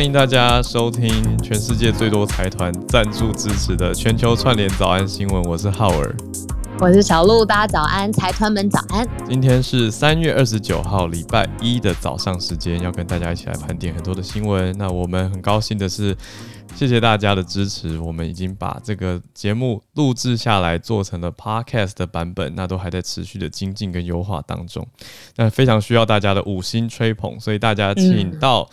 欢迎大家收听全世界最多财团赞助支持的全球串联早安新闻。我是浩尔，我是小鹿，大家早安，财团们早安。今天是三月二十九号，礼拜一的早上时间，要跟大家一起来盘点很多的新闻。那我们很高兴的是。谢谢大家的支持，我们已经把这个节目录制下来，做成了 Podcast 的版本，那都还在持续的精进跟优化当中。那非常需要大家的五星吹捧，所以大家请到。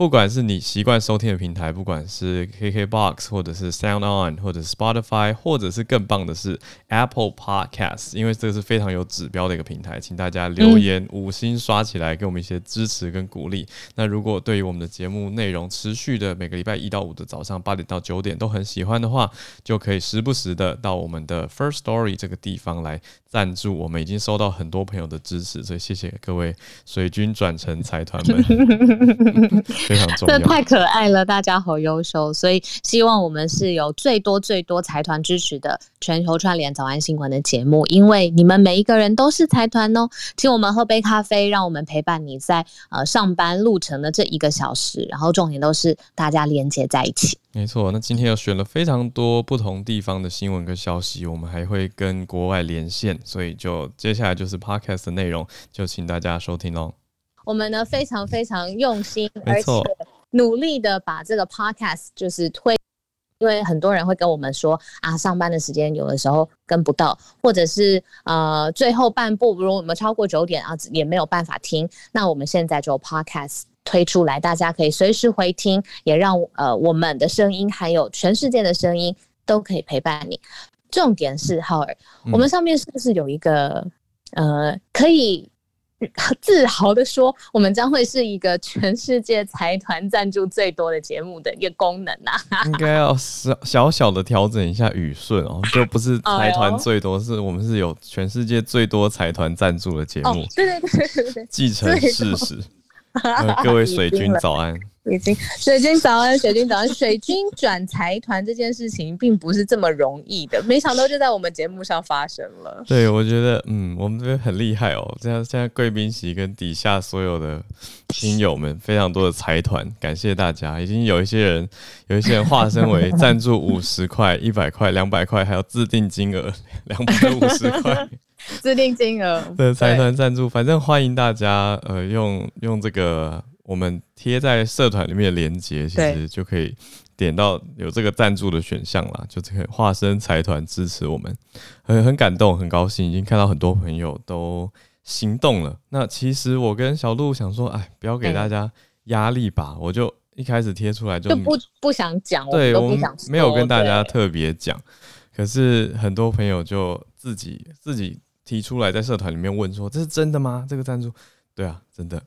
不管是你习惯收听的平台，不管是 KKBOX 或者是 Sound On 或者是 Spotify，或者是更棒的是 Apple Podcast，因为这个是非常有指标的一个平台，请大家留言五星刷起来，给我们一些支持跟鼓励。那如果对于我们的节目内容持续的每个礼拜一到五的早上八点到九点都很喜欢的话，就可以时不时的到我们的 First Story 这个地方来赞助。我们已经收到很多朋友的支持，所以谢谢各位水军转成财团们。非常重要，这太可爱了，大家好优秀，所以希望我们是有最多最多财团支持的全球串联早安新闻的节目，因为你们每一个人都是财团哦，请我们喝杯咖啡，让我们陪伴你在呃上班路程的这一个小时，然后重点都是大家连接在一起。没错，那今天又选了非常多不同地方的新闻跟消息，我们还会跟国外连线，所以就接下来就是 Podcast 的内容，就请大家收听喽。我们呢非常非常用心，而且努力的把这个 podcast 就是推，因为很多人会跟我们说啊，上班的时间有的时候跟不到，或者是呃最后半部如果我们超过九点啊也没有办法听，那我们现在就 podcast 推出来，大家可以随时回听，也让呃我们的声音还有全世界的声音都可以陪伴你。重点是浩尔，我们上面是不是有一个呃可以？自豪的说，我们将会是一个全世界财团赞助最多的节目的一个功能啊！应该要小小小的调整一下语顺哦，就不是财团最多，是我们是有全世界最多财团赞助的节目。对对对对对，继承事实。各位水军早安。已经水军早安，水军早安。水军转财团这件事情并不是这么容易的，没想到就在我们节目上发生了。对，我觉得嗯，我们这边很厉害哦。这样现在贵宾席跟底下所有的亲友们，非常多的财团，感谢大家。已经有一些人，有一些人化身为 赞助五十块、一百块、两百块，还有自定金额两百五十块，自定金额的财团赞助。反正欢迎大家，呃，用用这个。我们贴在社团里面的链接，其实就可以点到有这个赞助的选项啦，就这个化身财团支持我们，很很感动，很高兴，已经看到很多朋友都行动了。那其实我跟小鹿想说，哎，不要给大家压力吧，我就一开始贴出来就，就不不想讲，对，我们没有跟大家特别讲，可是很多朋友就自己自己提出来在社团里面问说，这是真的吗？这个赞助？对啊，真的。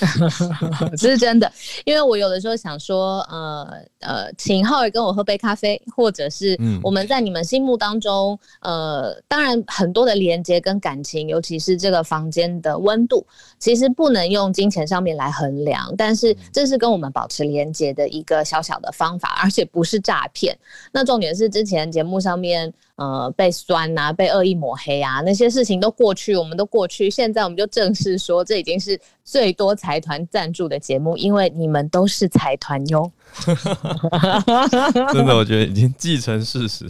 这是真的，因为我有的时候想说，呃呃，请浩尔跟我喝杯咖啡，或者是我们在你们心目当中，呃，当然很多的连接跟感情，尤其是这个房间的温度，其实不能用金钱上面来衡量，但是这是跟我们保持连接的一个小小的方法，而且不是诈骗。那重点是之前节目上面，呃，被酸啊，被恶意抹黑啊，那些事情都过去，我们都过去，现在我们就正式说，这已经是最多。财团赞助的节目，因为你们都是财团哟。真的，我觉得已经既成事实。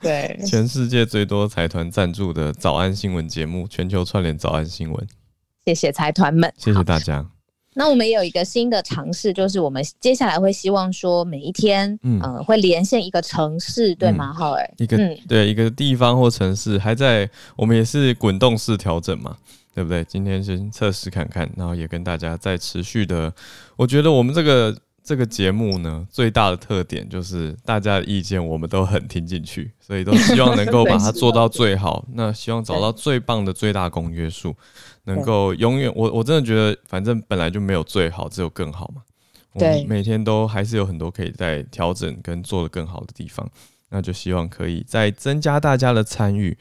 对，全世界最多财团赞助的早安新闻节目，全球串联早安新闻。谢谢财团们，谢谢大家。那我们也有一个新的尝试，就是我们接下来会希望说，每一天，嗯、呃，会连线一个城市，对吗？浩、嗯、尔，一个、嗯、对一个地方或城市，还在我们也是滚动式调整嘛。对不对？今天先测试看看，然后也跟大家再持续的。我觉得我们这个这个节目呢，最大的特点就是大家的意见我们都很听进去，所以都希望能够把它做到最好。那希望找到最棒的最大公约数，能够永远。我我真的觉得，反正本来就没有最好，只有更好嘛。我们，每天都还是有很多可以在调整跟做的更好的地方。那就希望可以再增加大家的参与。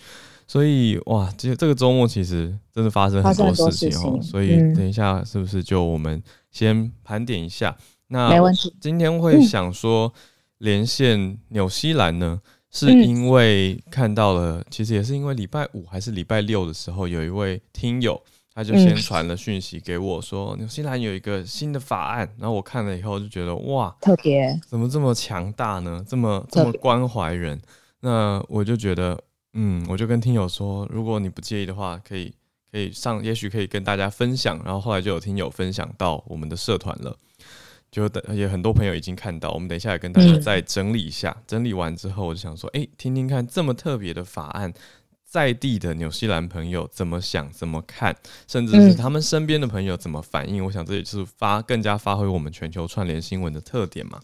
所以哇，这这个周末其实真的发生很多事情哦。所以等一下是不是就我们先盘点一下？那今天会想说连线纽西兰呢，是因为看到了，其实也是因为礼拜五还是礼拜六的时候，有一位听友他就先传了讯息给我说，纽西兰有一个新的法案，然后我看了以后就觉得哇，特别怎么这么强大呢？这么这么关怀人，那我就觉得，嗯，我就跟听友说，如果你不介意的话，可以可以上，也许可以跟大家分享。然后后来就有听友分享到我们的社团了，就等也很多朋友已经看到，我们等一下也跟大家再整理一下。嗯、整理完之后，我就想说，哎、欸，听听看这么特别的法案。在地的纽西兰朋友怎么想、怎么看，甚至是他们身边的朋友怎么反应？嗯、我想这也是发更加发挥我们全球串联新闻的特点嘛，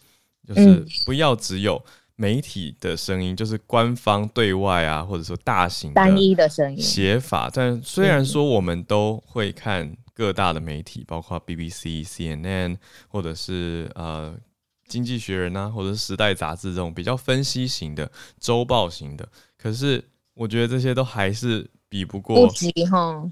就是不要只有媒体的声音，就是官方对外啊，或者说大型单一的声音写法。但虽然说我们都会看各大的媒体，包括 BBC、CNN，或者是呃《经济学人》啊，或者是《时代》杂志这种比较分析型的周报型的，可是。我觉得这些都还是比不过，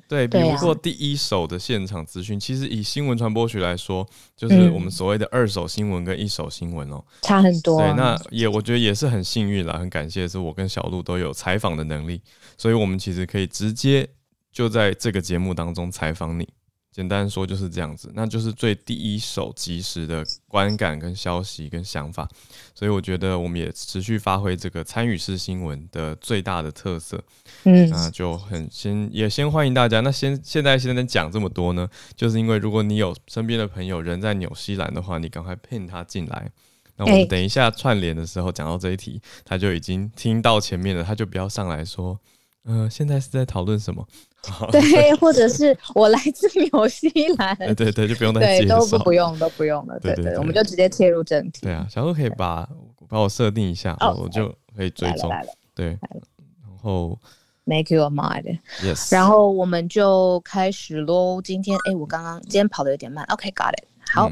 对，比不过第一手的现场资讯。其实以新闻传播学来说，就是我们所谓的二手新闻跟一手新闻哦，差很多。对，那也我觉得也是很幸运啦，很感谢的是我跟小鹿都有采访的能力，所以我们其实可以直接就在这个节目当中采访你。简单说就是这样子，那就是最第一手、及时的观感跟消息跟想法，所以我觉得我们也持续发挥这个参与式新闻的最大的特色。嗯，那就很先也先欢迎大家。那先现在现在讲这么多呢，就是因为如果你有身边的朋友人在纽西兰的话，你赶快 pin 他进来。那我们等一下串联的时候讲到这一题，他就已经听到前面了，他就不要上来说，嗯、呃，现在是在讨论什么。对，或者是我来自纽西兰，对对对，就不用 再介绍，都不不用都不用了，对对，我们就直接切入正题。对啊，小鹿可以把把我设定一下，哦，我就可以追踪。对，然后 make you a mind，yes，然后我们就开始喽。今天哎，我刚刚今天跑的有点慢，OK，got it，好。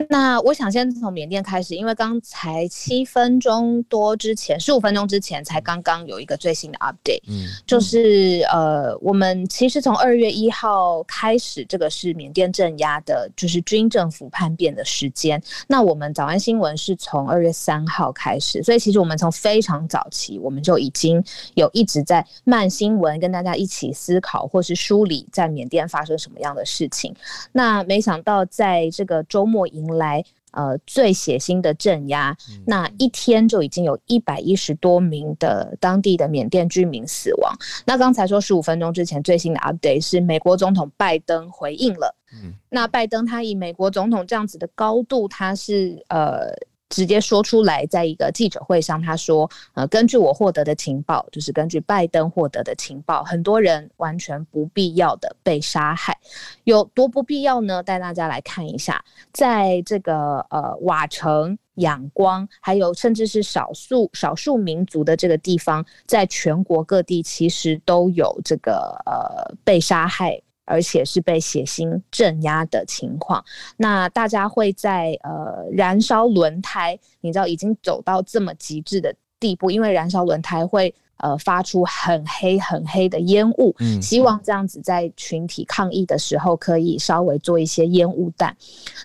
嗯那我想先从缅甸开始，因为刚才七分钟多之前，十五分钟之前才刚刚有一个最新的 update，嗯，就是呃，我们其实从二月一号开始，这个是缅甸镇压的，就是军政府叛变的时间。那我们早安新闻是从二月三号开始，所以其实我们从非常早期，我们就已经有一直在慢新闻，跟大家一起思考或是梳理在缅甸发生什么样的事情。那没想到在这个周末迎来呃最血腥的镇压，那一天就已经有一百一十多名的当地的缅甸居民死亡。那刚才说十五分钟之前最新的 update 是美国总统拜登回应了，嗯，那拜登他以美国总统这样子的高度，他是呃。直接说出来，在一个记者会上，他说：“呃，根据我获得的情报，就是根据拜登获得的情报，很多人完全不必要的被杀害，有多不必要呢？带大家来看一下，在这个呃瓦城、仰光，还有甚至是少数少数民族的这个地方，在全国各地其实都有这个呃被杀害。”而且是被血腥镇压的情况，那大家会在呃燃烧轮胎，你知道已经走到这么极致的地步，因为燃烧轮胎会呃发出很黑很黑的烟雾，嗯，希望这样子在群体抗议的时候可以稍微做一些烟雾弹。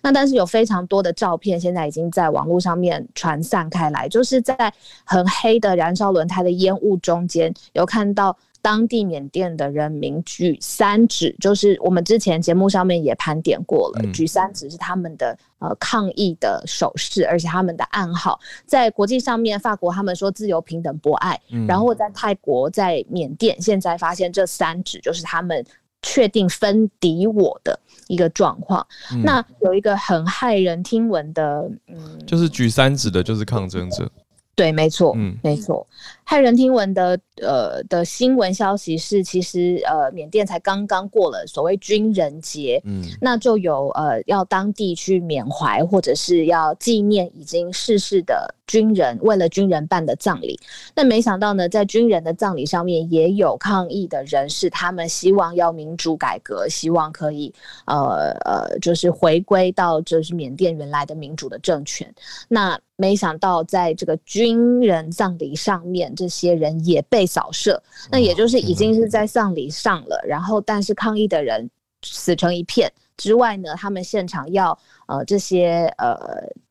那但是有非常多的照片现在已经在网络上面传散开来，就是在很黑的燃烧轮胎的烟雾中间有看到。当地缅甸的人民举三指，就是我们之前节目上面也盘点过了，嗯、举三指是他们的呃抗议的手势，而且他们的暗号在国际上面，法国他们说自由、平等、博爱，嗯、然后在泰国、在缅甸，现在发现这三指就是他们确定分敌我的一个状况。嗯、那有一个很骇人听闻的，嗯，就是举三指的，就是抗争者。对，没错，嗯，没错。骇人听闻的，呃，的新闻消息是，其实，呃，缅甸才刚刚过了所谓军人节，嗯，那就有呃，要当地去缅怀或者是要纪念已经逝世的军人，为了军人办的葬礼。但没想到呢，在军人的葬礼上面也有抗议的人士，他们希望要民主改革，希望可以，呃呃，就是回归到就是缅甸原来的民主的政权。那没想到在这个军人葬礼上面。这些人也被扫射，那也就是已经是在葬礼上了，然后但是抗议的人死成一片之外呢，他们现场要呃这些呃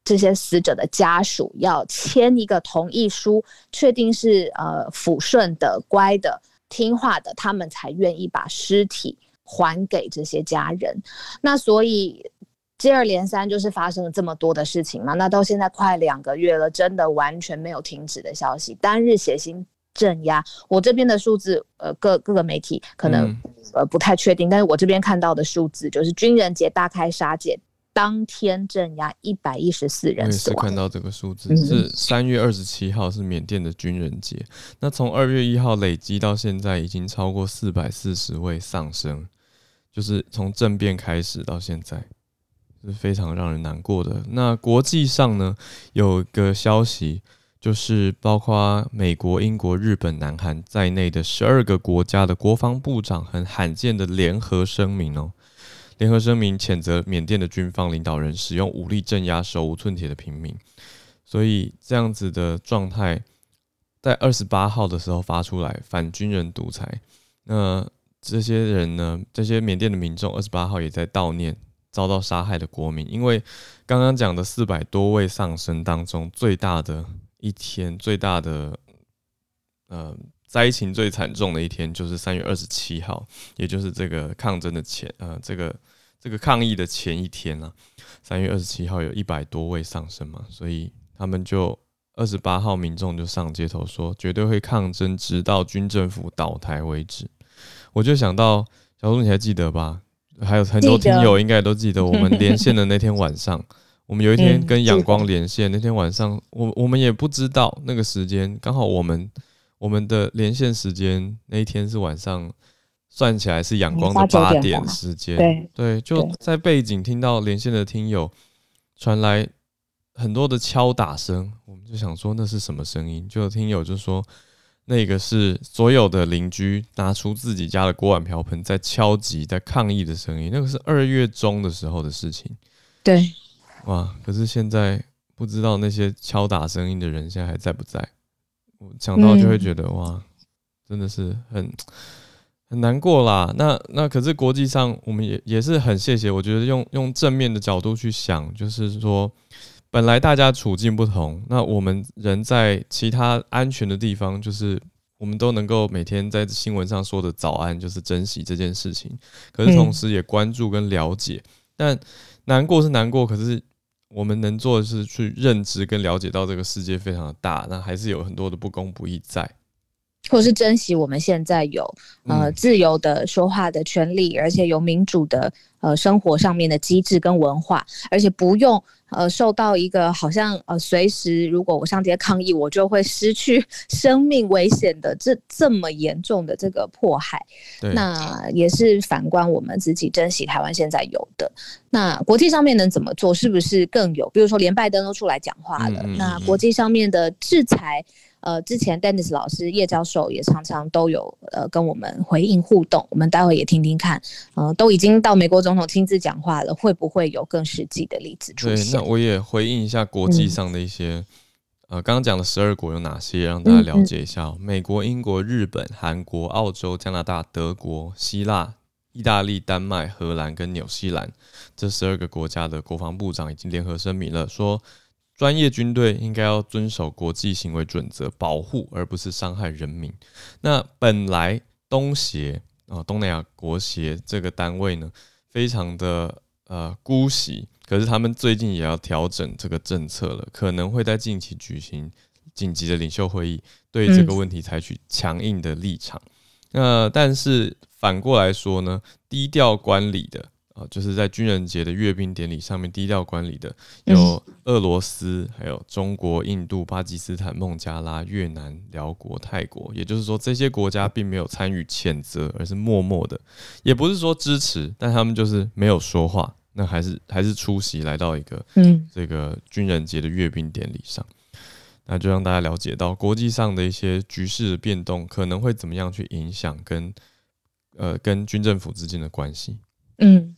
这些死者的家属要签一个同意书，确定是呃抚顺的、乖的、听话的，他们才愿意把尸体还给这些家人。那所以接二连三就是发生了这么多的事情嘛。那到现在快两个月了，真的完全没有停止的消息，单日血腥镇压。我这边的数字，呃，各各个媒体可能、嗯、呃不太确定，但是我这边看到的数字就是军人节大开杀戒。当天镇压一百一十四人死亡。我也是看到这个数字，是三月二十七号是缅甸的军人节。那从二月一号累积到现在，已经超过四百四十位丧生，就是从政变开始到现在，是非常让人难过的。那国际上呢，有个消息，就是包括美国、英国、日本、南韩在内的十二个国家的国防部长，很罕见的联合声明哦。联合声明谴责缅甸的军方领导人使用武力镇压手无寸铁的平民，所以这样子的状态在二十八号的时候发出来，反军人独裁。那这些人呢？这些缅甸的民众二十八号也在悼念遭到杀害的国民，因为刚刚讲的四百多位丧生当中，最大的一天，最大的呃灾情最惨重的一天，就是三月二十七号，也就是这个抗争的前呃这个。这个抗议的前一天啊，三月二十七号有一百多位丧生嘛，所以他们就二十八号民众就上街头说，绝对会抗争，直到军政府倒台为止。我就想到小鹿，你还记得吧？还有很多听友应该都记得，我们连线的那天晚上，我们有一天跟阳光连线，那天晚上我我们也不知道那个时间，刚好我们我们的连线时间那一天是晚上。算起来是阳光的八点时间，对对，就在背景听到连线的听友传来很多的敲打声，我们就想说那是什么声音？就有听友就说那个是所有的邻居拿出自己家的锅碗瓢盆在敲击、在抗议的声音。那个是二月中的时候的事情，对，哇！可是现在不知道那些敲打声音的人现在还在不在？我想到就会觉得哇，真的是很。很难过啦，那那可是国际上，我们也也是很谢谢。我觉得用用正面的角度去想，就是说，本来大家处境不同，那我们人在其他安全的地方，就是我们都能够每天在新闻上说的早安，就是珍惜这件事情。可是同时也关注跟了解，但难过是难过，可是我们能做的是去认知跟了解到这个世界非常的大，那还是有很多的不公不义在。或是珍惜我们现在有呃自由的说话的权利，而且有民主的呃生活上面的机制跟文化，而且不用呃受到一个好像呃随时如果我上街抗议，我就会失去 生命危险的这这么严重的这个迫害。那也是反观我们自己珍惜台湾现在有的。那国际上面能怎么做？是不是更有？比如说连拜登都出来讲话了，那国际上面的制裁。呃，之前 Dennis 老师叶教授也常常都有呃跟我们回应互动，我们待会也听听看，呃，都已经到美国总统亲自讲话了，会不会有更实际的例子出现？对，那我也回应一下国际上的一些，嗯、呃，刚刚讲的十二国有哪些，让大家了解一下、哦嗯嗯：美国、英国、日本、韩国、澳洲、加拿大、德国、希腊、意大利、丹麦、荷兰跟纽西兰这十二个国家的国防部长已经联合声明了，说。专业军队应该要遵守国际行为准则，保护而不是伤害人民。那本来东协啊，东南亚国协这个单位呢，非常的呃姑息，可是他们最近也要调整这个政策了，可能会在近期举行紧急的领袖会议，对这个问题采取强硬的立场。那、嗯呃、但是反过来说呢，低调管理的。啊，就是在军人节的阅兵典礼上面低调管理的有俄罗斯，还有中国、印度、巴基斯坦、孟加拉、越南、辽国、泰国。也就是说，这些国家并没有参与谴责，而是默默的，也不是说支持，但他们就是没有说话。那还是还是出席来到一个嗯这个军人节的阅兵典礼上，那就让大家了解到国际上的一些局势的变动可能会怎么样去影响跟呃跟军政府之间的关系。嗯，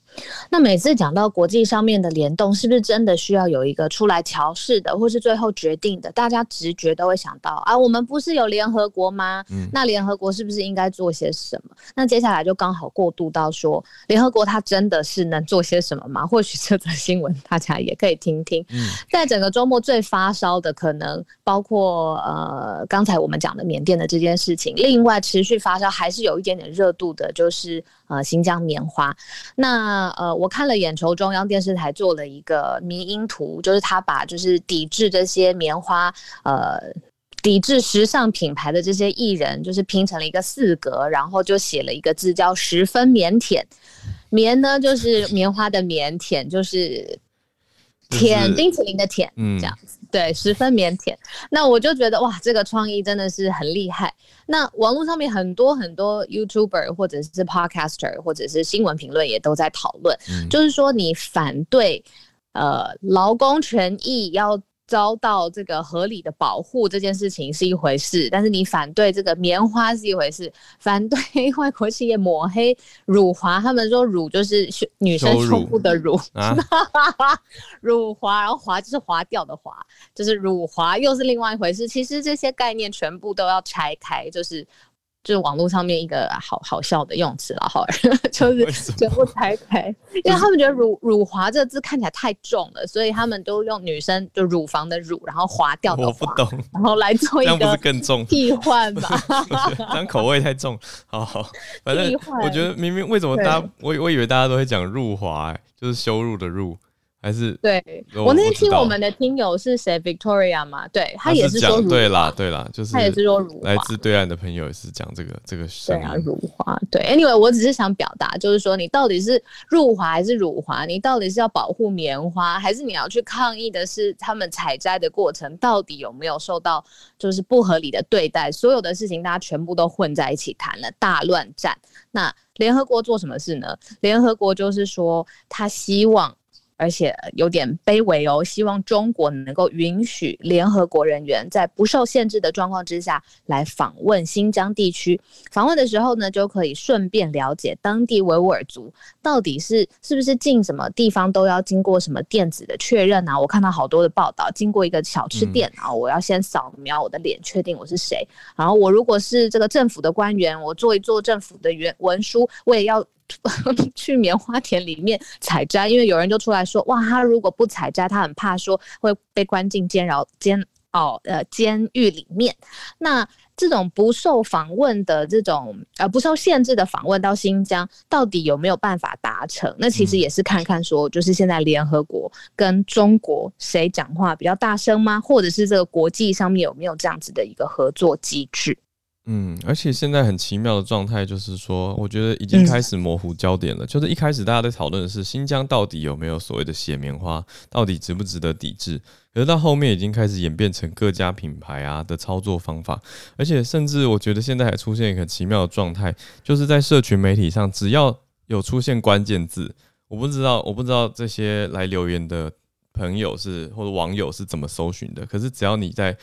那每次讲到国际上面的联动，是不是真的需要有一个出来调试的，或是最后决定的？大家直觉都会想到啊，我们不是有联合国吗？嗯，那联合国是不是应该做些什么？那接下来就刚好过渡到说，联合国它真的是能做些什么吗？或许这则新闻大家也可以听听。嗯，在整个周末最发烧的可能包括呃刚才我们讲的缅甸的这件事情，另外持续发烧还是有一点点热度的，就是呃新疆棉花。那呃我看了眼球中央电视台做了一个迷因图，就是他把就是抵制这些棉花呃。抵制时尚品牌的这些艺人，就是拼成了一个四格，然后就写了一个字叫“十分腼腆”。棉呢，就是棉花的棉；腆就是舔冰淇淋的舔，嗯，这样子。对，十分腼腆。那我就觉得哇，这个创意真的是很厉害。那网络上面很多很多 YouTuber 或者是 Podcaster 或者是新闻评论也都在讨论，嗯，就是说你反对呃劳工权益要。遭到这个合理的保护这件事情是一回事，但是你反对这个棉花是一回事，反对 外国企业抹黑辱华，他们说辱就是女生胸部的辱，啊、辱华，然后华就是划掉的华，就是辱华又是另外一回事。其实这些概念全部都要拆开，就是。就是网络上面一个好好笑的用词了，好，就是全部拆开，因为他们觉得乳乳华这个字看起来太重了，所以他们都用女生就乳房的乳，然后划掉的。我不懂，然后来做一个更重替换吧？这样口味太重。好好，反正我觉得明明为什么大家我我以为大家都会讲入华，欸，就是羞辱的辱。还是对我，那天听我们的听友是谁，Victoria 嘛？对，他也是说对啦，对啦，就是他也是说。来自对岸的朋友也是讲这个这个对啊，辱华。对，Anyway，我只是想表达，就是说你到底是入华还是辱华？你到底是要保护棉花，还是你要去抗议的是他们采摘的过程到底有没有受到就是不合理的对待？所有的事情大家全部都混在一起谈了，大乱战。那联合国做什么事呢？联合国就是说他希望。而且有点卑微哦，希望中国能够允许联合国人员在不受限制的状况之下来访问新疆地区。访问的时候呢，就可以顺便了解当地维吾尔族到底是是不是进什么地方都要经过什么电子的确认啊。我看到好多的报道，经过一个小吃店啊，我要先扫描我的脸，确定我是谁。然后我如果是这个政府的官员，我做一做政府的原文书，我也要。去棉花田里面采摘，因为有人就出来说，哇，他如果不采摘，他很怕说会被关进监牢监哦呃监狱里面。那这种不受访问的这种呃不受限制的访问到新疆，到底有没有办法达成？那其实也是看看说，就是现在联合国跟中国谁讲话比较大声吗？或者是这个国际上面有没有这样子的一个合作机制？嗯，而且现在很奇妙的状态就是说，我觉得已经开始模糊焦点了。嗯、就是一开始大家在讨论的是新疆到底有没有所谓的血棉花，到底值不值得抵制？可是到后面已经开始演变成各家品牌啊的操作方法，而且甚至我觉得现在还出现一个很奇妙的状态，就是在社群媒体上，只要有出现关键字，我不知道，我不知道这些来留言的朋友是或者网友是怎么搜寻的，可是只要你在。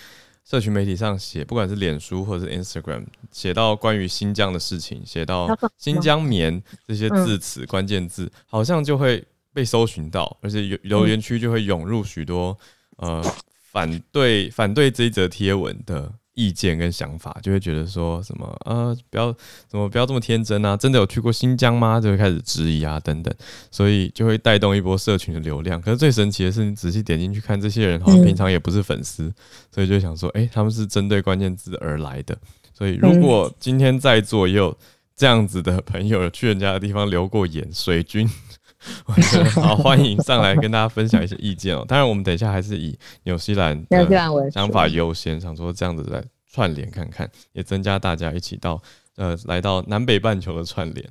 社群媒体上写，不管是脸书或者是 Instagram，写到关于新疆的事情，写到 新疆棉这些字词关键字，好像就会被搜寻到，而且留言区就会涌入许多呃反对反对这一则贴文的。意见跟想法，就会觉得说什么啊、呃，不要怎么不要这么天真啊！真的有去过新疆吗？就会开始质疑啊，等等，所以就会带动一波社群的流量。可是最神奇的是，你仔细点进去看，这些人好像平常也不是粉丝，所以就想说，哎、欸，他们是针对关键字而来的。所以如果今天在座也有这样子的朋友，去人家的地方留过言，水军。好，欢迎上来跟大家分享一些意见哦。当然，我们等一下还是以纽西兰的想法优先，想说这样子来串联看看，也增加大家一起到呃来到南北半球的串联。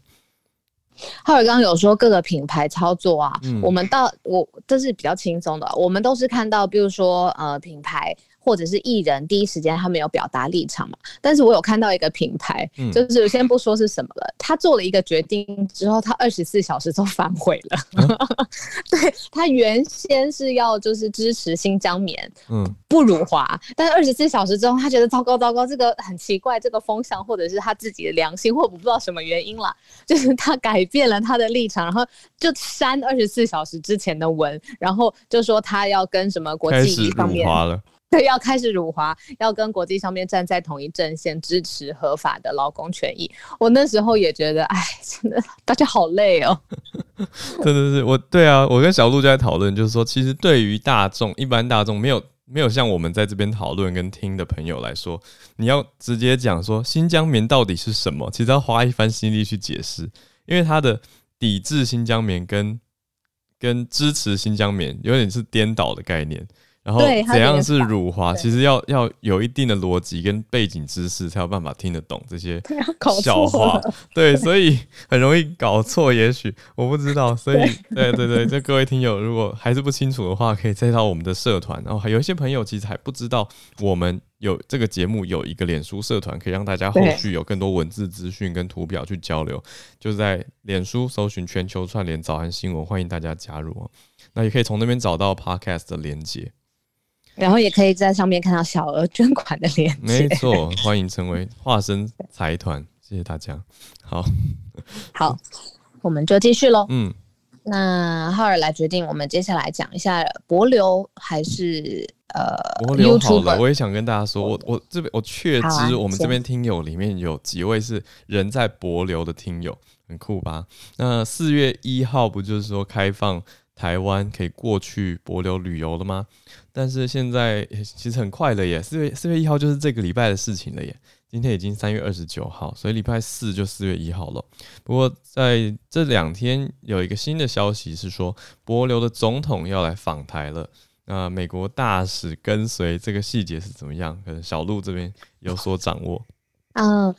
浩尔刚刚有说各个品牌操作啊，嗯、我们到我这是比较轻松的，我们都是看到，比如说呃品牌。或者是艺人第一时间他没有表达立场嘛。但是我有看到一个平台，就是先不说是什么了，他做了一个决定之后，他二十四小时都反悔了。嗯、对，他原先是要就是支持新疆棉，嗯，不辱华，但是二十四小时之后，他觉得糟糕糟糕，这个很奇怪，这个风向或者是他自己的良心，或我不知道什么原因了，就是他改变了他的立场，然后就删二十四小时之前的文，然后就说他要跟什么国际方面。对，要开始辱华，要跟国际上面站在同一阵线，支持合法的劳工权益。我那时候也觉得，哎，真的大家好累哦。真的是我，对啊，我跟小鹿就在讨论，就是说，其实对于大众，一般大众没有没有像我们在这边讨论跟听的朋友来说，你要直接讲说新疆棉到底是什么，其实要花一番心力去解释，因为他的抵制新疆棉跟跟支持新疆棉有点是颠倒的概念。然后怎样是辱华？其实要要有一定的逻辑跟背景知识，才有办法听得懂这些 笑话。对，所以很容易搞错。也许我不知道，所以对对对，这各位听友如果还是不清楚的话，可以再到我们的社团。然后还有一些朋友其实还不知道，我们有这个节目有一个脸书社团，可以让大家后续有更多文字资讯跟图表去交流。就是在脸书搜寻“全球串联早安新闻”，欢迎大家加入哦。那也可以从那边找到 Podcast 的连结。然后也可以在上面看到小额捐款的链接。没错，欢迎成为化身财团，谢谢大家。好，好，我们就继续喽。嗯，那浩尔来决定，我们接下来讲一下博流还是呃博流好了。我也想跟大家说，我我这边我确知我们这边听友里面有几位是人在博流的听友，很酷吧？那四月一号不就是说开放？台湾可以过去帛流旅游了吗？但是现在其实很快了耶，四月四月一号就是这个礼拜的事情了耶。今天已经三月二十九号，所以礼拜四就四月一号了。不过在这两天有一个新的消息是说，帛流的总统要来访台了。那美国大使跟随，这个细节是怎么样？可能小鹿这边有所掌握。嗯，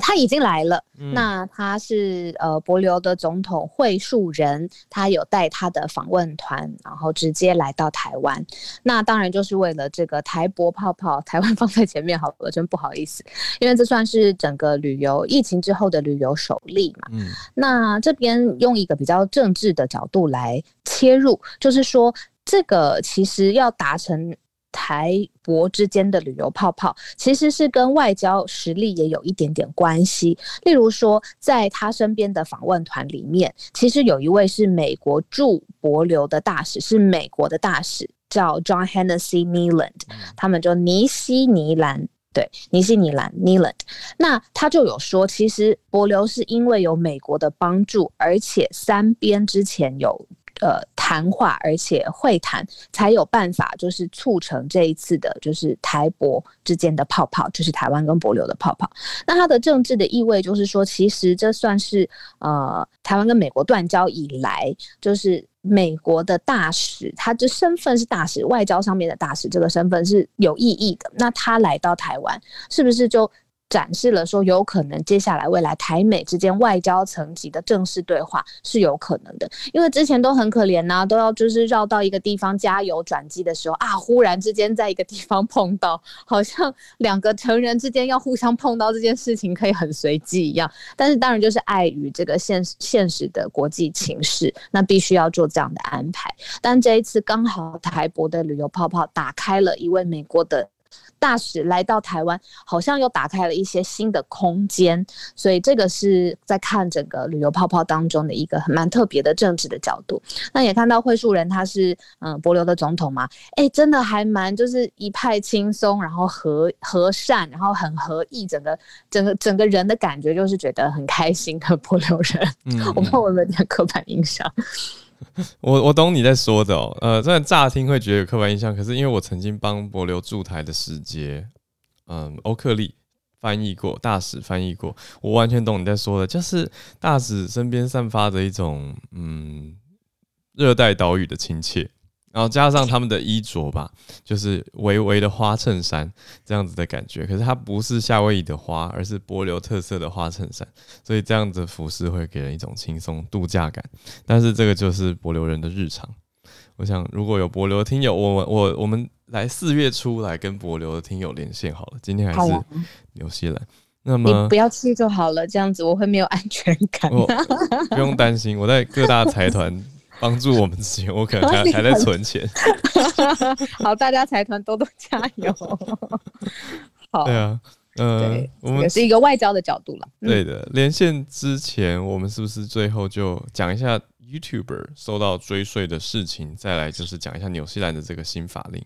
他已经来了。嗯、那他是呃，博流的总统惠恕仁，他有带他的访问团，然后直接来到台湾。那当然就是为了这个台博泡泡，台湾放在前面好了，真不好意思，因为这算是整个旅游疫情之后的旅游首例嘛。嗯，那这边用一个比较政治的角度来切入，就是说这个其实要达成。台博之间的旅游泡泡，其实是跟外交实力也有一点点关系。例如说，在他身边的访问团里面，其实有一位是美国驻帛琉的大使，是美国的大使，叫 John Hennessy Neeland，他们就尼西尼兰，对，尼西尼兰 Neeland。那他就有说，其实帛琉是因为有美国的帮助，而且三边之前有。呃，谈话而且会谈才有办法，就是促成这一次的，就是台博之间的泡泡，就是台湾跟帛琉的泡泡。那它的政治的意味就是说，其实这算是呃，台湾跟美国断交以来，就是美国的大使，他这身份是大使，外交上面的大使，这个身份是有意义的。那他来到台湾，是不是就？展示了说，有可能接下来未来台美之间外交层级的正式对话是有可能的，因为之前都很可怜呐、都要就是绕到一个地方加油转机的时候啊，忽然之间在一个地方碰到，好像两个成人之间要互相碰到这件事情可以很随机一样。但是当然就是碍于这个现现实的国际情势，那必须要做这样的安排。但这一次刚好台博的旅游泡泡打开了一位美国的。大使来到台湾，好像又打开了一些新的空间，所以这个是在看整个旅游泡泡当中的一个很蛮特别的政治的角度。那也看到惠树人他是嗯帛琉的总统嘛，哎、欸，真的还蛮就是一派轻松，然后和和善，然后很和意，整个整个整个人的感觉就是觉得很开心的 帛琉人。嗯，我怕我有点刻板印象。我我懂你在说的哦，呃，虽然乍听会觉得有刻板印象，可是因为我曾经帮博流驻台的使节，嗯，欧克利翻译过，大使翻译过，我完全懂你在说的，就是大使身边散发着一种嗯热带岛屿的亲切。然后加上他们的衣着吧，就是微微的花衬衫这样子的感觉。可是它不是夏威夷的花，而是波流特色的花衬衫，所以这样子服饰会给人一种轻松度假感。但是这个就是帛琉人的日常。我想如果有帛琉听友，我我我们来四月初来跟帛琉的听友连线好了。今天还是纽西兰，那么你不要去就好了，这样子我会没有安全感。不用担心，我在各大财团帮助我们之前，我可能 还还在存钱。好，大家财团多多加油。好，对啊，嗯、呃，我们也是一个外交的角度了。对的，连线之前，我们是不是最后就讲一下？YouTuber 收到追税的事情，再来就是讲一下纽西兰的这个新法令。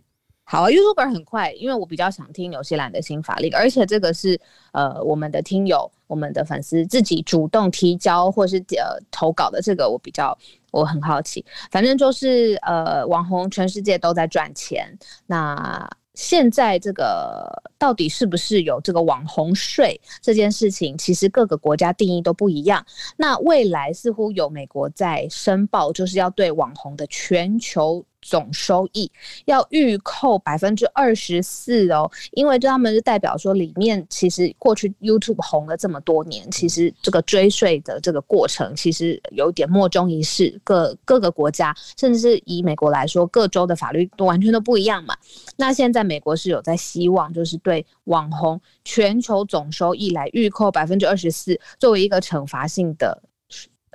好啊，YouTuber 很快，因为我比较想听纽西兰的新法令，而且这个是呃我们的听友、我们的粉丝自己主动提交或是呃投稿的，这个我比较我很好奇。反正就是呃网红全世界都在赚钱，那。现在这个到底是不是有这个网红税这件事情，其实各个国家定义都不一样。那未来似乎有美国在申报，就是要对网红的全球。总收益要预扣百分之二十四哦，因为他们是代表说，里面其实过去 YouTube 红了这么多年，其实这个追税的这个过程其实有点莫衷一是。各各个国家，甚至是以美国来说，各州的法律都完全都不一样嘛。那现在美国是有在希望，就是对网红全球总收益来预扣百分之二十四，作为一个惩罚性的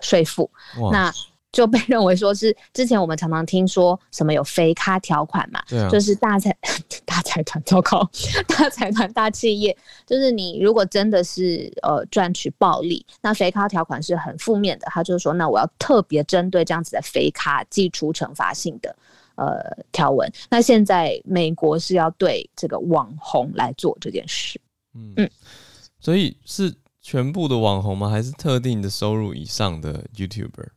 税负。那就被认为说是之前我们常常听说什么有肥咖条款嘛，就是大财 大财团糟糕，大财团大企业，就是你如果真的是呃赚取暴利，那肥咖条款是很负面的。他就是说，那我要特别针对这样子的肥咖，祭出惩罚性的呃条文。那现在美国是要对这个网红来做这件事，嗯嗯，所以是全部的网红吗？还是特定的收入以上的 YouTuber？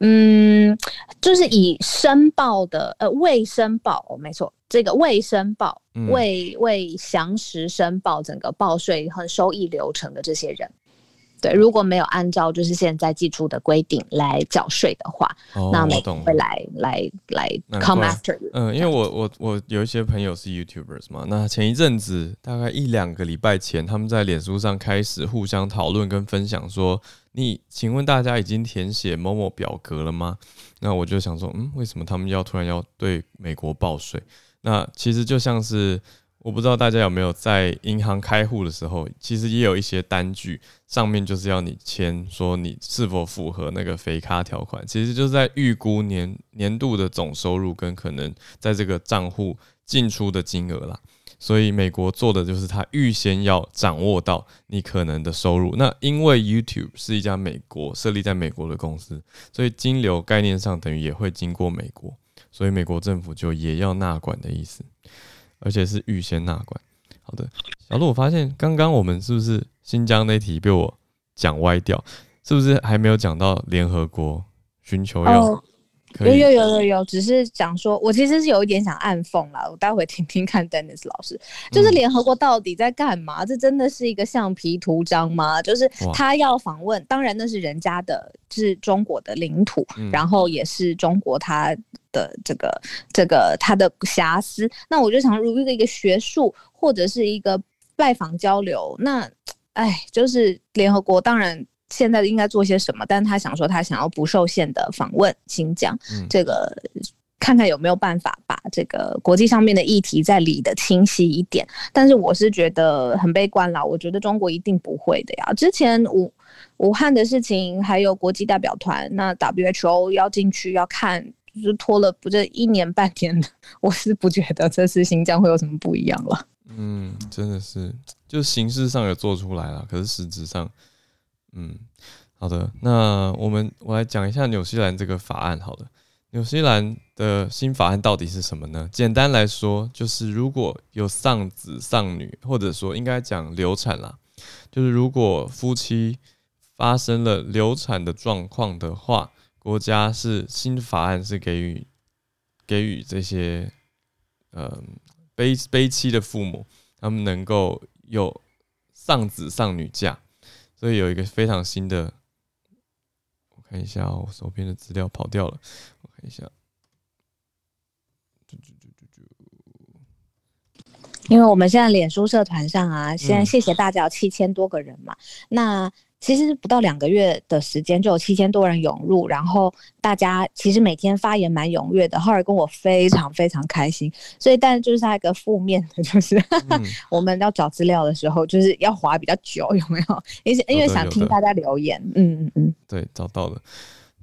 嗯，就是以申报的呃未申报哦，没错，这个未申报、嗯、未未详实申报整个报税和收益流程的这些人，对，如果没有按照就是现在寄出的规定来缴税的话，哦、那美国会来来来 come after。嗯，因为我我我有一些朋友是 YouTubers 嘛，那前一阵子大概一两个礼拜前，他们在脸书上开始互相讨论跟分享说。你请问大家已经填写某某表格了吗？那我就想说，嗯，为什么他们要突然要对美国报税？那其实就像是，我不知道大家有没有在银行开户的时候，其实也有一些单据，上面就是要你签说你是否符合那个肥咖条款，其实就是在预估年年度的总收入跟可能在这个账户进出的金额啦。所以美国做的就是，他预先要掌握到你可能的收入。那因为 YouTube 是一家美国设立在美国的公司，所以金流概念上等于也会经过美国，所以美国政府就也要纳管的意思，而且是预先纳管。好的，小鹿，我发现刚刚我们是不是新疆那题被我讲歪掉？是不是还没有讲到联合国寻求要？Oh. 有有有有有，只是讲说，我其实是有一点想暗讽啦。我待会听听看，Dennis 老师，就是联合国到底在干嘛？这真的是一个橡皮图章吗？就是他要访问，当然那是人家的，是中国的领土，然后也是中国他的这个这个他的瑕疵。那我就想，如果一个学术或者是一个拜访交流，那哎，就是联合国当然。现在应该做些什么？但是他想说，他想要不受限的访问新疆，嗯、这个看看有没有办法把这个国际上面的议题再理得清晰一点。但是我是觉得很悲观了，我觉得中国一定不会的呀。之前武武汉的事情，还有国际代表团，那 WHO 要进去要看，就是拖了不这一年半年的，我是不觉得这次新疆会有什么不一样了。嗯，真的是，就形式上有做出来了，可是实质上。嗯，好的，那我们我来讲一下纽西兰这个法案。好的，纽西兰的新法案到底是什么呢？简单来说，就是如果有丧子丧女，或者说应该讲流产啦，就是如果夫妻发生了流产的状况的话，国家是新法案是给予给予这些呃悲悲妻的父母，他们能够有丧子丧女假。所以有一个非常新的，我看一下我手边的资料跑掉了，我看一下，因为我们现在脸书社团上啊，现在谢谢大家有七千多个人嘛，那其实不到两个月的时间，就有七千多人涌入，然后大家其实每天发言蛮踊跃的，后来跟我非常非常开心。所以，但是就是它一个负面的，就是、嗯、我们要找资料的时候，就是要滑比较久，有没有？因为因为想听大家留言，嗯嗯嗯，对，找到了，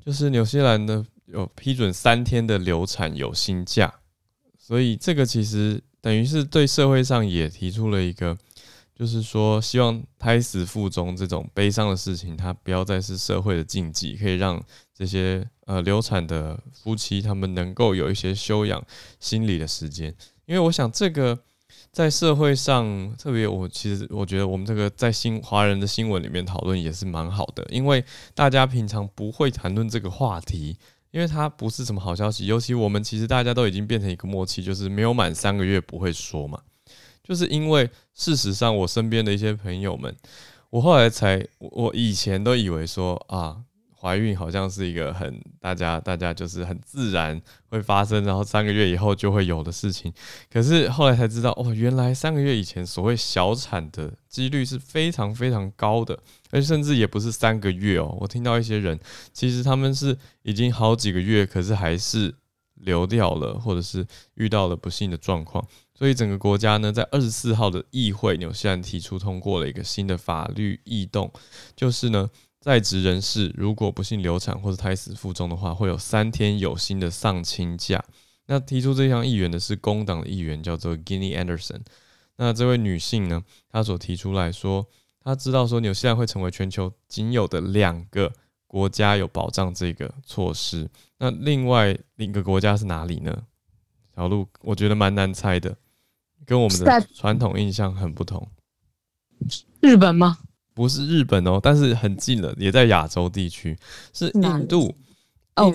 就是纽西兰的有批准三天的流产有薪假，所以这个其实等于是对社会上也提出了一个。就是说，希望胎死腹中这种悲伤的事情，它不要再是社会的禁忌，可以让这些呃流产的夫妻他们能够有一些休养心理的时间。因为我想，这个在社会上，特别我其实我觉得我们这个在新华人的新闻里面讨论也是蛮好的，因为大家平常不会谈论这个话题，因为它不是什么好消息。尤其我们其实大家都已经变成一个默契，就是没有满三个月不会说嘛。就是因为事实上，我身边的一些朋友们，我后来才，我以前都以为说啊，怀孕好像是一个很大家大家就是很自然会发生，然后三个月以后就会有的事情。可是后来才知道，哦，原来三个月以前所谓小产的几率是非常非常高的，而甚至也不是三个月哦。我听到一些人，其实他们是已经好几个月，可是还是流掉了，或者是遇到了不幸的状况。所以整个国家呢，在二十四号的议会，纽西兰提出通过了一个新的法律异动，就是呢，在职人士如果不幸流产或者胎死腹中的话，会有三天有薪的丧亲假。那提出这项议员的是工党的议员，叫做 Ginny Anderson。那这位女性呢，她所提出来说，她知道说纽西兰会成为全球仅有的两个国家有保障这个措施。那另外另一个国家是哪里呢？小路，我觉得蛮难猜的。跟我们的传统印象很不同。日本吗？不是日本哦，但是很近了，也在亚洲地区，是印度。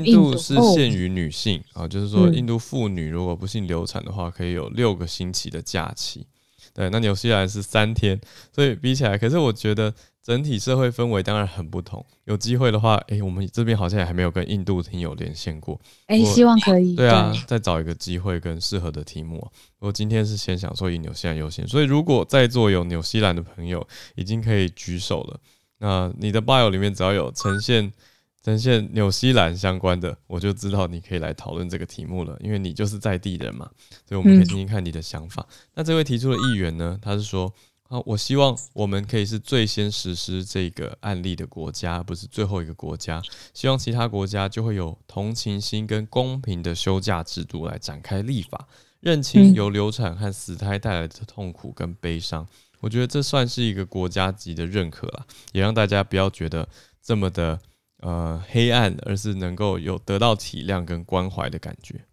印度是限于女性啊，就是说印度妇女如果不幸流产的话，可以有六个星期的假期。对，那纽西兰是三天，所以比起来，可是我觉得。整体社会氛围当然很不同。有机会的话，诶、欸，我们这边好像也还没有跟印度听友连线过。诶、欸，希望可以。对啊，对再找一个机会跟适合的题目。我今天是先想说以纽西兰优先，所以如果在座有纽西兰的朋友，已经可以举手了。那你的 bio 里面只要有呈现呈现纽西兰相关的，我就知道你可以来讨论这个题目了，因为你就是在地人嘛，所以我们可以听听看你的想法。嗯、那这位提出的议员呢，他是说。好，我希望我们可以是最先实施这个案例的国家，而不是最后一个国家。希望其他国家就会有同情心跟公平的休假制度来展开立法，认清由流产和死胎带来的痛苦跟悲伤。我觉得这算是一个国家级的认可了，也让大家不要觉得这么的呃黑暗，而是能够有得到体谅跟关怀的感觉。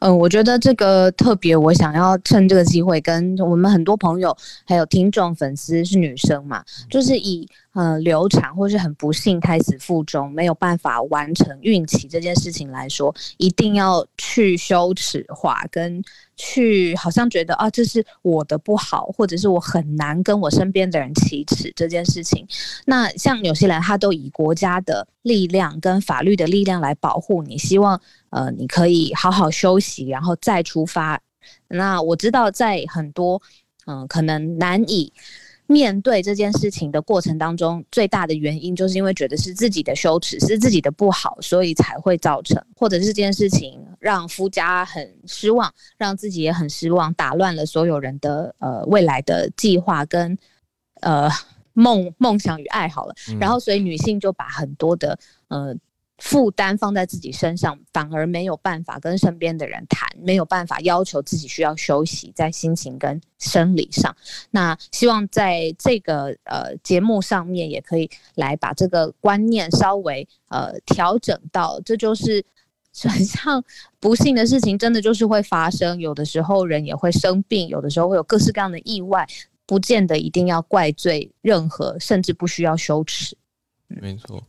嗯，我觉得这个特别，我想要趁这个机会跟我们很多朋友还有听众粉丝是女生嘛，就是以。呃，流产或是很不幸开始腹中，没有办法完成孕期这件事情来说，一定要去羞耻化，跟去好像觉得啊，这是我的不好，或者是我很难跟我身边的人启齿这件事情。那像纽西兰，它都以国家的力量跟法律的力量来保护你，希望呃你可以好好休息，然后再出发。那我知道在很多嗯、呃、可能难以。面对这件事情的过程当中，最大的原因就是因为觉得是自己的羞耻，是自己的不好，所以才会造成，或者是这件事情让夫家很失望，让自己也很失望，打乱了所有人的呃未来的计划跟呃梦梦想与爱好了，嗯、然后所以女性就把很多的呃。负担放在自己身上，反而没有办法跟身边的人谈，没有办法要求自己需要休息，在心情跟生理上。那希望在这个呃节目上面，也可以来把这个观念稍微呃调整到，这就是 很像不幸的事情，真的就是会发生。有的时候人也会生病，有的时候会有各式各样的意外，不见得一定要怪罪任何，甚至不需要羞耻。没错。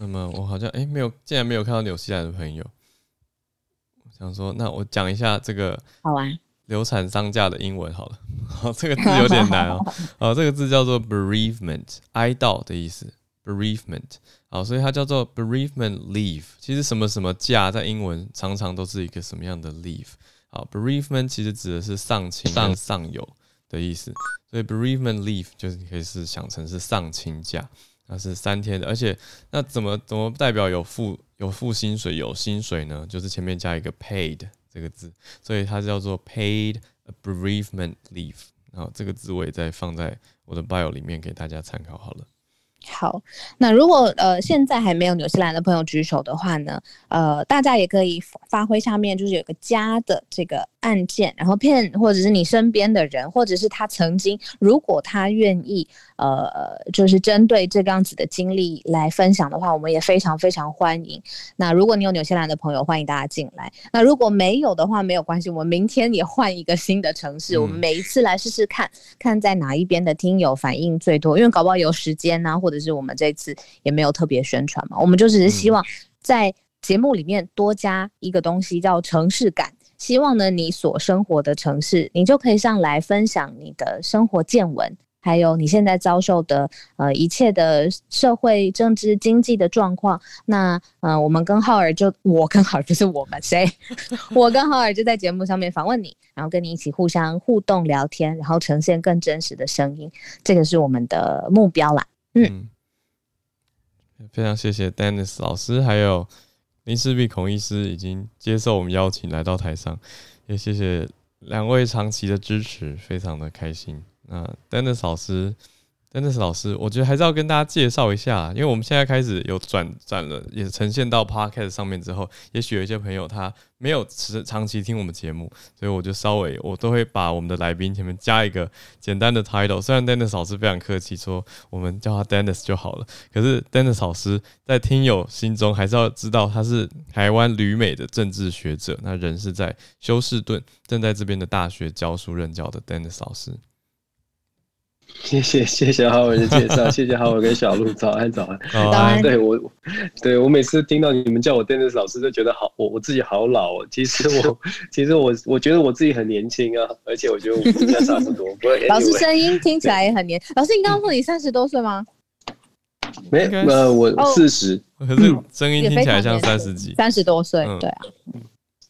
那么我好像哎、欸、没有，竟然没有看到纽西兰的朋友。我想说，那我讲一下这个好玩流产丧假的英文好了。好，这个字有点难哦。哦，这个字叫做 bereavement，哀悼的意思。bereavement，好，所以它叫做 bereavement leave。其实什么什么假在英文常常都是一个什么样的 leave。好，bereavement 其实指的是丧亲丧丧友的意思，所以 bereavement leave 就是你可以是想成是丧亲假。那是三天的，而且那怎么怎么代表有付有付薪水有薪水呢？就是前面加一个 paid 这个字，所以它叫做 paid a bereavement leave。然后这个字我也再放在我的 bio 里面给大家参考好了。好，那如果呃现在还没有纽西兰的朋友举手的话呢，呃，大家也可以发挥下面就是有个加的这个按键，然后骗或者是你身边的人，或者是他曾经，如果他愿意呃就是针对这个样子的经历来分享的话，我们也非常非常欢迎。那如果你有纽西兰的朋友，欢迎大家进来。那如果没有的话，没有关系，我们明天也换一个新的城市，嗯、我们每一次来试试看看在哪一边的听友反应最多，因为搞不好有时间呐、啊，或者是我们这次也没有特别宣传嘛，我们就只是希望在节目里面多加一个东西叫城市感，希望呢你所生活的城市，你就可以上来分享你的生活见闻，还有你现在遭受的呃一切的社会、政治、经济的状况。那呃，我们跟浩尔就我跟浩尔不是我们谁，我跟浩尔就在节目上面访问你，然后跟你一起互相互动聊天，然后呈现更真实的声音，这个是我们的目标啦。嗯非常谢谢 Dennis 老师，还有林世璧孔医师已经接受我们邀请来到台上，也谢谢两位长期的支持，非常的开心。那丹丹老师。真的是老师，我觉得还是要跟大家介绍一下，因为我们现在开始有转转了，也呈现到 Podcast 上面之后，也许有一些朋友他没有持长期听我们节目，所以我就稍微我都会把我们的来宾前面加一个简单的 title。虽然 Dennis 老师非常客气，说我们叫他 Dennis 就好了，可是 Dennis 老师在听友心中还是要知道他是台湾旅美的政治学者，那人是在休士顿正在这边的大学教书任教的 Dennis 老师。谢谢谢谢浩文的介绍，谢谢浩文跟小鹿，早安早安早安。对我，对我每次听到你们叫我 Dennis 老师，就觉得好，我我自己好老哦。其实我其实我我觉得我自己很年轻啊，而且我觉得我们应该差不多。老师声音听起来也很年。老师，你刚刚说你三十多岁吗？没，呃，我四十，可是声音听起来像三十几，三十多岁，对啊。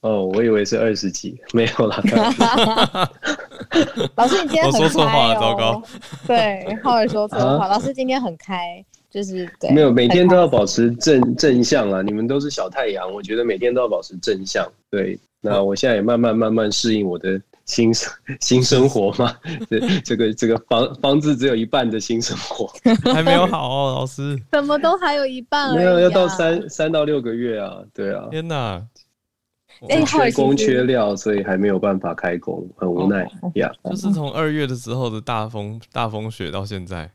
哦，我以为是二十几，没有啦。老师，你今天很开、哦、我说错话了，糟糕。对，浩尔说错话。啊、老师今天很开，就是对。没有，每天都要保持正正向啊！你们都是小太阳，我觉得每天都要保持正向。对，那我现在也慢慢慢慢适应我的新生新生活嘛。对，这个这个房房子只有一半的新生活，还没有好哦，老师。怎么都还有一半、啊？没有，要到三三到六个月啊！对啊。天哪！缺工缺料，所以还没有办法开工，很无奈呀。Oh, yeah. 就是从二月的时候的大风 大风雪到现在，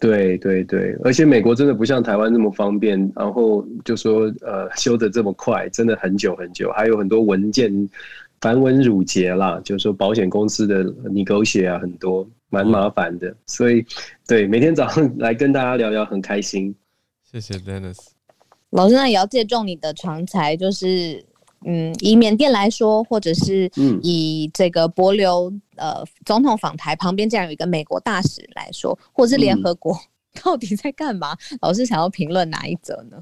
对对对，而且美国真的不像台湾那么方便，然后就说呃修的这么快，真的很久很久，还有很多文件繁文缛节啦，就是说保险公司的 negotiate 啊，很多蛮麻烦的，所以对每天早上来跟大家聊聊很开心。谢谢 Dennis 老师，那也要借重你的长才，就是。嗯，以缅甸来说，或者是以这个帛琉呃总统访台旁边，竟然有一个美国大使来说，或者是联合国，到底在干嘛？嗯、老师想要评论哪一则呢？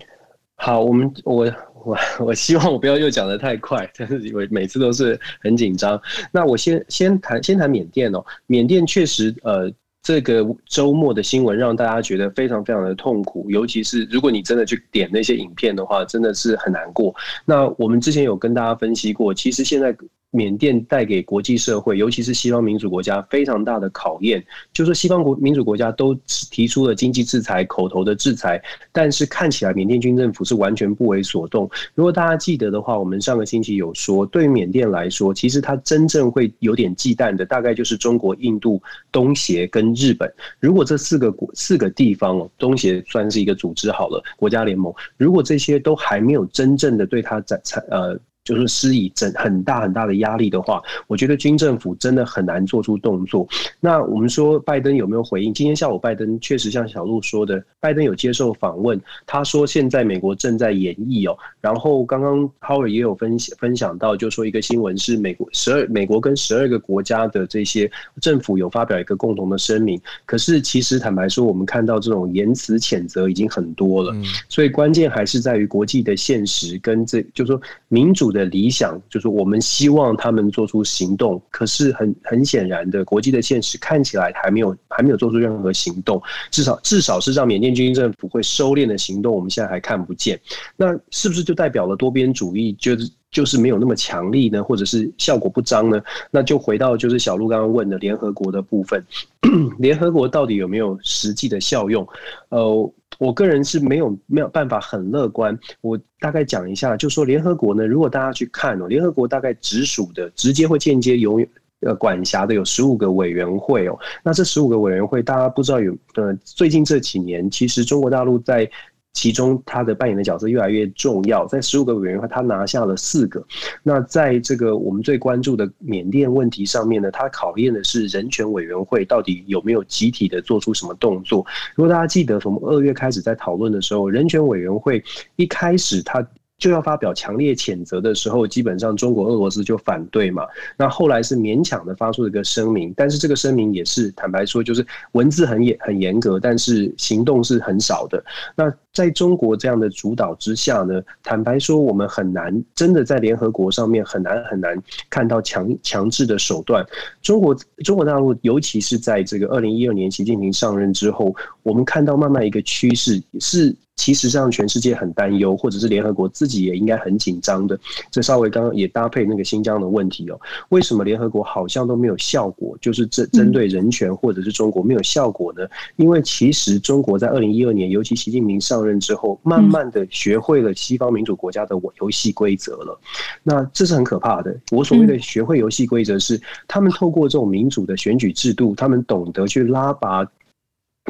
好，我们我我我希望我不要又讲得太快，但是因为每次都是很紧张。那我先先谈先谈缅甸哦，缅甸确实呃。这个周末的新闻让大家觉得非常非常的痛苦，尤其是如果你真的去点那些影片的话，真的是很难过。那我们之前有跟大家分析过，其实现在。缅甸带给国际社会，尤其是西方民主国家非常大的考验，就是说西方国民主国家都提出了经济制裁、口头的制裁，但是看起来缅甸军政府是完全不为所动。如果大家记得的话，我们上个星期有说，对缅甸来说，其实它真正会有点忌惮的，大概就是中国、印度、东协跟日本。如果这四个国四个地方哦，东协算是一个组织好了，国家联盟，如果这些都还没有真正的对它展呃。就是施以整很大很大的压力的话，我觉得军政府真的很难做出动作。那我们说拜登有没有回应？今天下午拜登确实像小鹿说的，拜登有接受访问，他说现在美国正在演绎哦。然后刚刚 Howard 也有分享分享到，就说一个新闻是美国十二美国跟十二个国家的这些政府有发表一个共同的声明。可是其实坦白说，我们看到这种言辞谴责已经很多了，所以关键还是在于国际的现实跟这，就是说民主。的理想，就是我们希望他们做出行动，可是很很显然的，国际的现实看起来还没有还没有做出任何行动，至少至少是让缅甸军政府会收敛的行动，我们现在还看不见。那是不是就代表了多边主义就是就是没有那么强力呢？或者是效果不彰呢？那就回到就是小路刚刚问的联合国的部分，联合国到底有没有实际的效用？呃。我个人是没有没有办法很乐观。我大概讲一下，就说联合国呢，如果大家去看哦，联合国大概直属的、直接或间接有呃管辖的有十五个委员会哦。那这十五个委员会，大家不知道有呃，最近这几年，其实中国大陆在。其中他的扮演的角色越来越重要，在十五个委员会，他拿下了四个。那在这个我们最关注的缅甸问题上面呢，他考验的是人权委员会到底有没有集体的做出什么动作。如果大家记得，从二月开始在讨论的时候，人权委员会一开始他。就要发表强烈谴责的时候，基本上中国、俄罗斯就反对嘛。那后来是勉强的发出了一个声明，但是这个声明也是坦白说，就是文字很严很严格，但是行动是很少的。那在中国这样的主导之下呢，坦白说，我们很难真的在联合国上面很难很难看到强强制的手段。中国中国大陆，尤其是在这个二零一二年习近平上任之后，我们看到慢慢一个趋势是。其实让全世界很担忧，或者是联合国自己也应该很紧张的。这稍微刚刚也搭配那个新疆的问题哦，为什么联合国好像都没有效果？就是针针对人权或者是中国没有效果呢？因为其实中国在二零一二年，尤其习近平上任之后，慢慢的学会了西方民主国家的游戏规则了。那这是很可怕的。我所谓的学会游戏规则是，他们透过这种民主的选举制度，他们懂得去拉拔。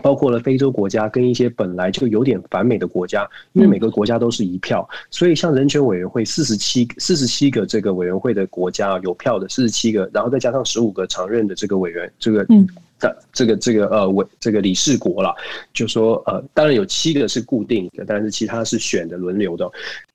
包括了非洲国家跟一些本来就有点反美的国家，因为每个国家都是一票，所以像人权委员会四十七四十七个这个委员会的国家有票的四十七个，然后再加上十五个常任的这个委员，这个嗯，这个这个呃委这个理事国了，就说呃，当然有七个是固定的，但是其他是选的轮流的。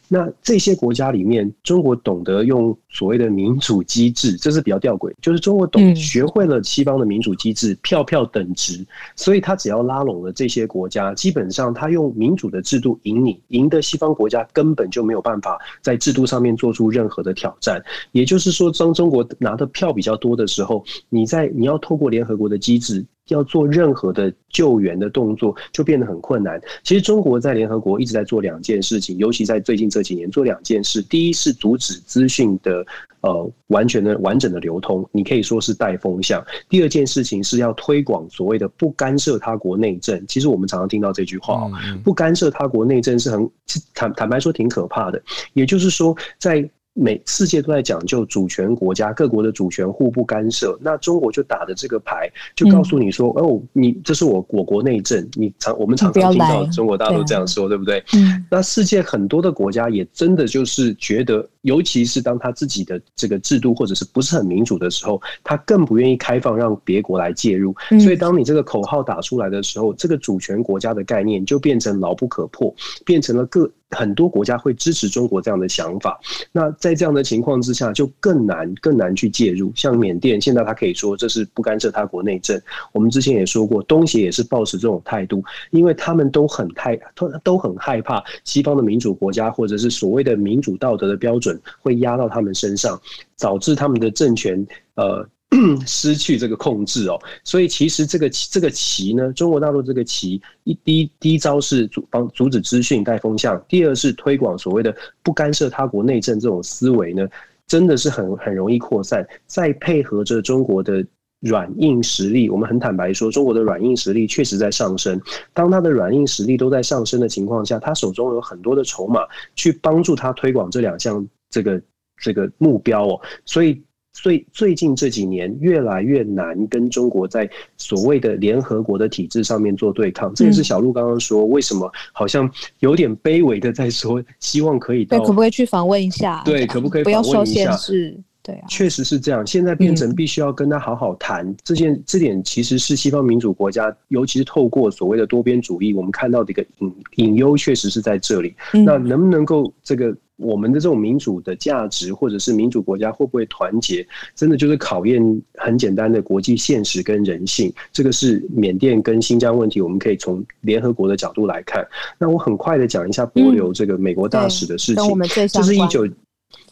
那这些国家里面，中国懂得用所谓的民主机制，这是比较吊诡。就是中国懂学会了西方的民主机制，票票等值，所以他只要拉拢了这些国家，基本上他用民主的制度赢你，赢得西方国家根本就没有办法在制度上面做出任何的挑战。也就是说，当中国拿的票比较多的时候，你在你要透过联合国的机制。要做任何的救援的动作，就变得很困难。其实中国在联合国一直在做两件事情，尤其在最近这几年做两件事。第一是阻止资讯的呃完全的完整的流通，你可以说是带风向。第二件事情是要推广所谓的不干涉他国内政。其实我们常常听到这句话，不干涉他国内政是很坦坦白说挺可怕的。也就是说，在每世界都在讲究主权国家，各国的主权互不干涉。那中国就打着这个牌，就告诉你说：“嗯、哦，你这是我我国内政。”你常我们常常听到中国大陆这样说，对，对不对？嗯。那世界很多的国家也真的就是觉得，尤其是当他自己的这个制度或者是不是很民主的时候，他更不愿意开放让别国来介入。所以，当你这个口号打出来的时候，这个主权国家的概念就变成牢不可破，变成了各。很多国家会支持中国这样的想法，那在这样的情况之下，就更难更难去介入。像缅甸，现在他可以说这是不干涉他国内政。我们之前也说过，东协也是抱持这种态度，因为他们都很害都都很害怕西方的民主国家或者是所谓的民主道德的标准会压到他们身上，导致他们的政权呃。失去这个控制哦，所以其实这个这个棋呢，中国大陆这个棋一第一第一招是阻帮阻止资讯带风向，第二是推广所谓的不干涉他国内政这种思维呢，真的是很很容易扩散。再配合着中国的软硬实力，我们很坦白说，中国的软硬实力确实在上升。当他的软硬实力都在上升的情况下，他手中有很多的筹码去帮助他推广这两项这个这个目标哦，所以。最最近这几年，越来越难跟中国在所谓的联合国的体制上面做对抗。这也是小路刚刚说，为什么好像有点卑微的在说，希望可以到，对，可不可以去访问一下？对，可不可以不要受限制？对啊，确实是这样。现在变成必须要跟他好好谈这件，这点其实是西方民主国家，尤其是透过所谓的多边主义，我们看到的一个隐隐忧，确实是在这里。那能不能够这个？我们的这种民主的价值，或者是民主国家会不会团结，真的就是考验很简单的国际现实跟人性。这个是缅甸跟新疆问题，我们可以从联合国的角度来看。那我很快的讲一下波流这个美国大使的事情，就是一九。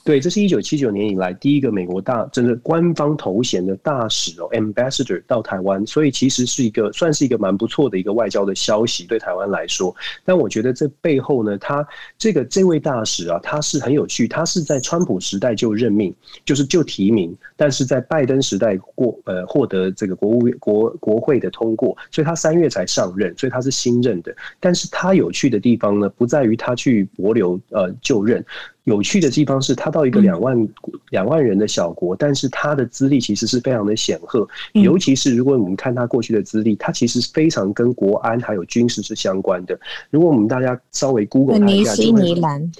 对，这是一九七九年以来第一个美国大，真的官方头衔的大使哦，ambassador 到台湾，所以其实是一个算是一个蛮不错的一个外交的消息，对台湾来说。但我觉得这背后呢，他这个这位大使啊，他是很有趣，他是在川普时代就任命，就是就提名，但是在拜登时代过呃获得这个国务院国国会的通过，所以他三月才上任，所以他是新任的。但是他有趣的地方呢，不在于他去帛琉呃就任。有趣的地方是他到一个两万两万人的小国，但是他的资历其实是非常的显赫，尤其是如果我们看他过去的资历，他其实非常跟国安还有军事是相关的。如果我们大家稍微 Google 他一下，就会尼兰，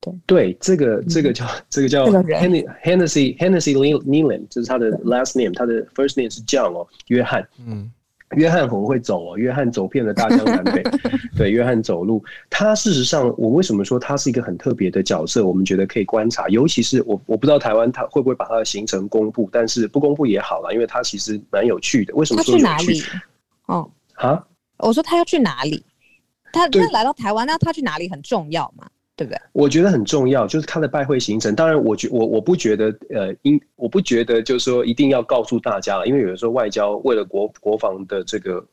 对。对，这个 这个叫这个叫 Hennessy Hennessy Nealon，这是他的 last name，他的 first name 是 John 哦，约翰，嗯。约翰很会走哦，约翰走遍了大江南北。对，约翰走路，他事实上，我为什么说他是一个很特别的角色？我们觉得可以观察，尤其是我，我不知道台湾他会不会把他的行程公布，但是不公布也好了，因为他其实蛮有趣的。为什么说有趣？他去哪里？哦，啊？我说他要去哪里？他他来到台湾，那他去哪里很重要嘛？对不对？我觉得很重要，就是他的拜会行程。当然，我觉我我不觉得，呃，应我不觉得，就是说一定要告诉大家，因为有的时候外交为了国国防的这个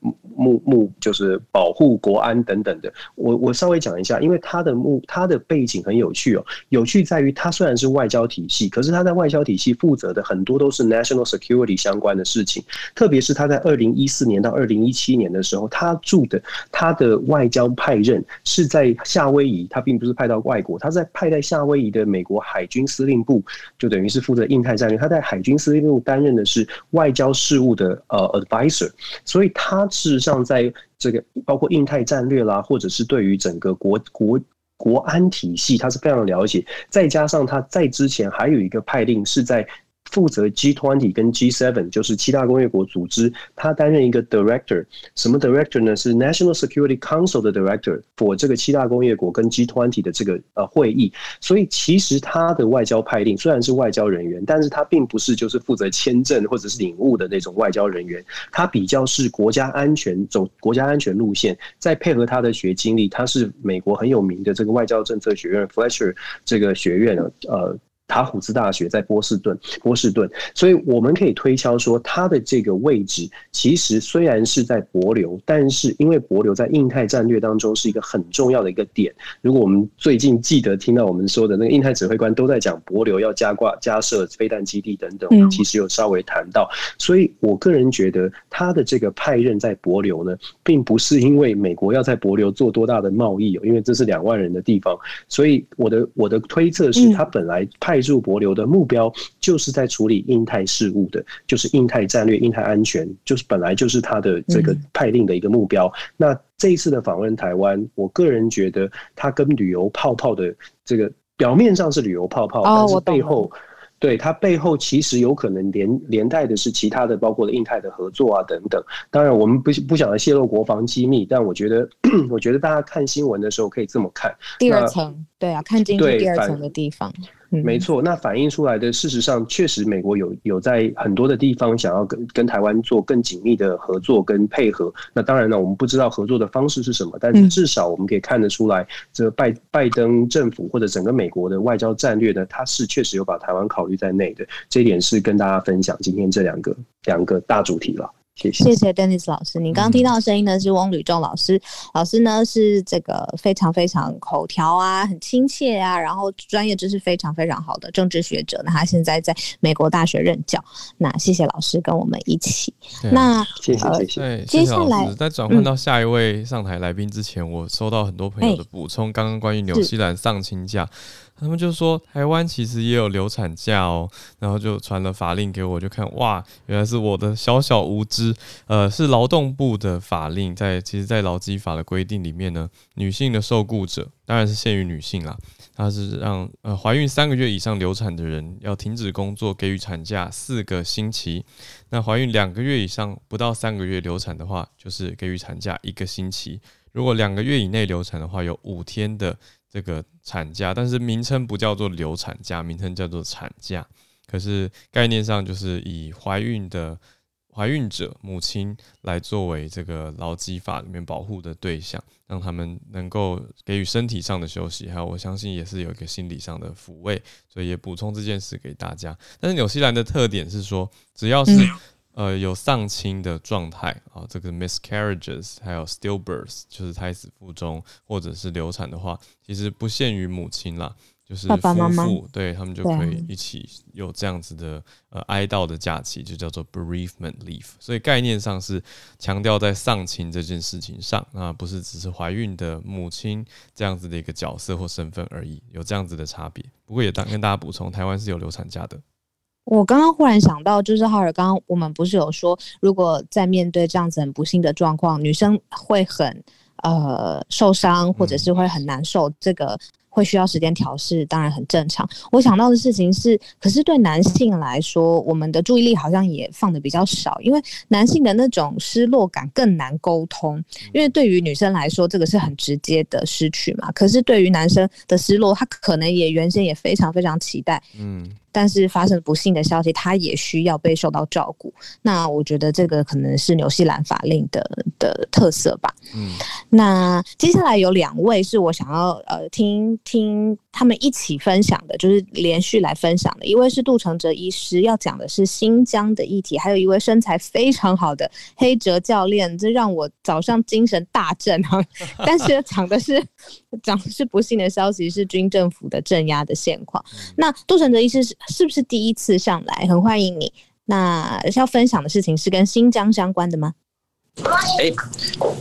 目目，就是保护国安等等的。我我稍微讲一下，因为他的目他的背景很有趣哦，有趣在于他虽然是外交体系，可是他在外交体系负责的很多都是 national security 相关的事情，特别是他在二零一四年到二零一七年的时候，他住的他的外交派任是在夏威夷，他并不是派到。外国，他在派在夏威夷的美国海军司令部，就等于是负责印太战略。他在海军司令部担任的是外交事务的呃 advisor，所以他事实上在这个包括印太战略啦，或者是对于整个国国国安体系，他是非常了解。再加上他在之前还有一个派令是在。负责 G20 跟 G7 就是七大工业国组织，他担任一个 director，什么 director 呢？是 National Security Council 的 director for 这个七大工业国跟 G20 的这个呃会议。所以其实他的外交派令虽然是外交人员，但是他并不是就是负责签证或者是领务的那种外交人员，他比较是国家安全走国家安全路线，再配合他的学经历，他是美国很有名的这个外交政策学院 Fletcher 这个学院呃。塔虎兹大学在波士顿，波士顿，所以我们可以推敲说，它的这个位置其实虽然是在帛琉，但是因为帛琉在印太战略当中是一个很重要的一个点。如果我们最近记得听到我们说的那个印太指挥官都在讲帛琉要加挂加设飞弹基地等等，其实有稍微谈到。所以我个人觉得，他的这个派任在帛琉呢，并不是因为美国要在帛琉做多大的贸易，因为这是两万人的地方。所以我的我的推测是他本来派。派驻博流的目标就是在处理印太事务的，就是印太战略、印太安全，就是本来就是他的这个派令的一个目标。那这一次的访问台湾，我个人觉得他跟旅游泡泡的这个表面上是旅游泡泡，但是背后。对，它背后其实有可能连连带的是其他的，包括了印太的合作啊等等。当然，我们不不想要泄露国防机密，但我觉得，我觉得大家看新闻的时候可以这么看。第二层，对啊，看进去第二层的地方。没错，那反映出来的事实上，确实美国有有在很多的地方想要跟跟台湾做更紧密的合作跟配合。那当然了，我们不知道合作的方式是什么，但是至少我们可以看得出来，这拜拜登政府或者整个美国的外交战略呢，它是确实有把台湾考虑在内的。这一点是跟大家分享今天这两个两个大主题了。谢谢，谢谢 Dennis 老师。你刚刚听到的声音呢，是翁吕仲老师。老师呢是这个非常非常口条啊，很亲切啊，然后专业知识非常非常好的政治学者。那他现在在美国大学任教。那谢谢老师跟我们一起。那谢谢谢谢。接下来在转换到下一位上台来宾之前，嗯，我收到很多朋友的补充。刚刚关于纽西兰上清假。他们就说台湾其实也有流产假哦，然后就传了法令给我，就看哇，原来是我的小小无知，呃，是劳动部的法令，在其实，在劳基法的规定里面呢，女性的受雇者当然是限于女性啦，它是让呃怀孕三个月以上流产的人要停止工作，给予产假四个星期，那怀孕两个月以上不到三个月流产的话，就是给予产假一个星期，如果两个月以内流产的话，有五天的。这个产假，但是名称不叫做流产假，名称叫做产假。可是概念上就是以怀孕的怀孕者母亲来作为这个劳基法里面保护的对象，让他们能够给予身体上的休息，还有我相信也是有一个心理上的抚慰，所以也补充这件事给大家。但是纽西兰的特点是说，只要是呃有丧亲的状态啊，这个 miscarriages 还有 stillbirths 就是胎死腹中或者是流产的话，其实不限于母亲啦。就是夫妇，对他们就可以一起有这样子的呃哀悼的假期，就叫做 bereavement leave。所以概念上是强调在丧亲这件事情上，啊，不是只是怀孕的母亲这样子的一个角色或身份而已，有这样子的差别。不过也当跟大家补充，台湾是有流产假的。我刚刚忽然想到，就是浩尔，刚刚我们不是有说，如果在面对这样子很不幸的状况，女生会很呃受伤，或者是会很难受，这个。会需要时间调试，当然很正常。我想到的事情是，可是对男性来说，我们的注意力好像也放的比较少，因为男性的那种失落感更难沟通。因为对于女生来说，这个是很直接的失去嘛。可是对于男生的失落，他可能也原先也非常非常期待。嗯。但是发生不幸的消息，他也需要被受到照顾。那我觉得这个可能是纽西兰法令的的特色吧。嗯，那接下来有两位是我想要呃听听他们一起分享的，就是连续来分享的。一位是杜承哲医师，要讲的是新疆的议题；还有一位身材非常好的黑哲教练，这让我早上精神大振哈。但是讲的是讲的是不幸的消息，是军政府的镇压的现况。那杜承哲医师是。是不是第一次上来？很欢迎你。那要分享的事情是跟新疆相关的吗？哎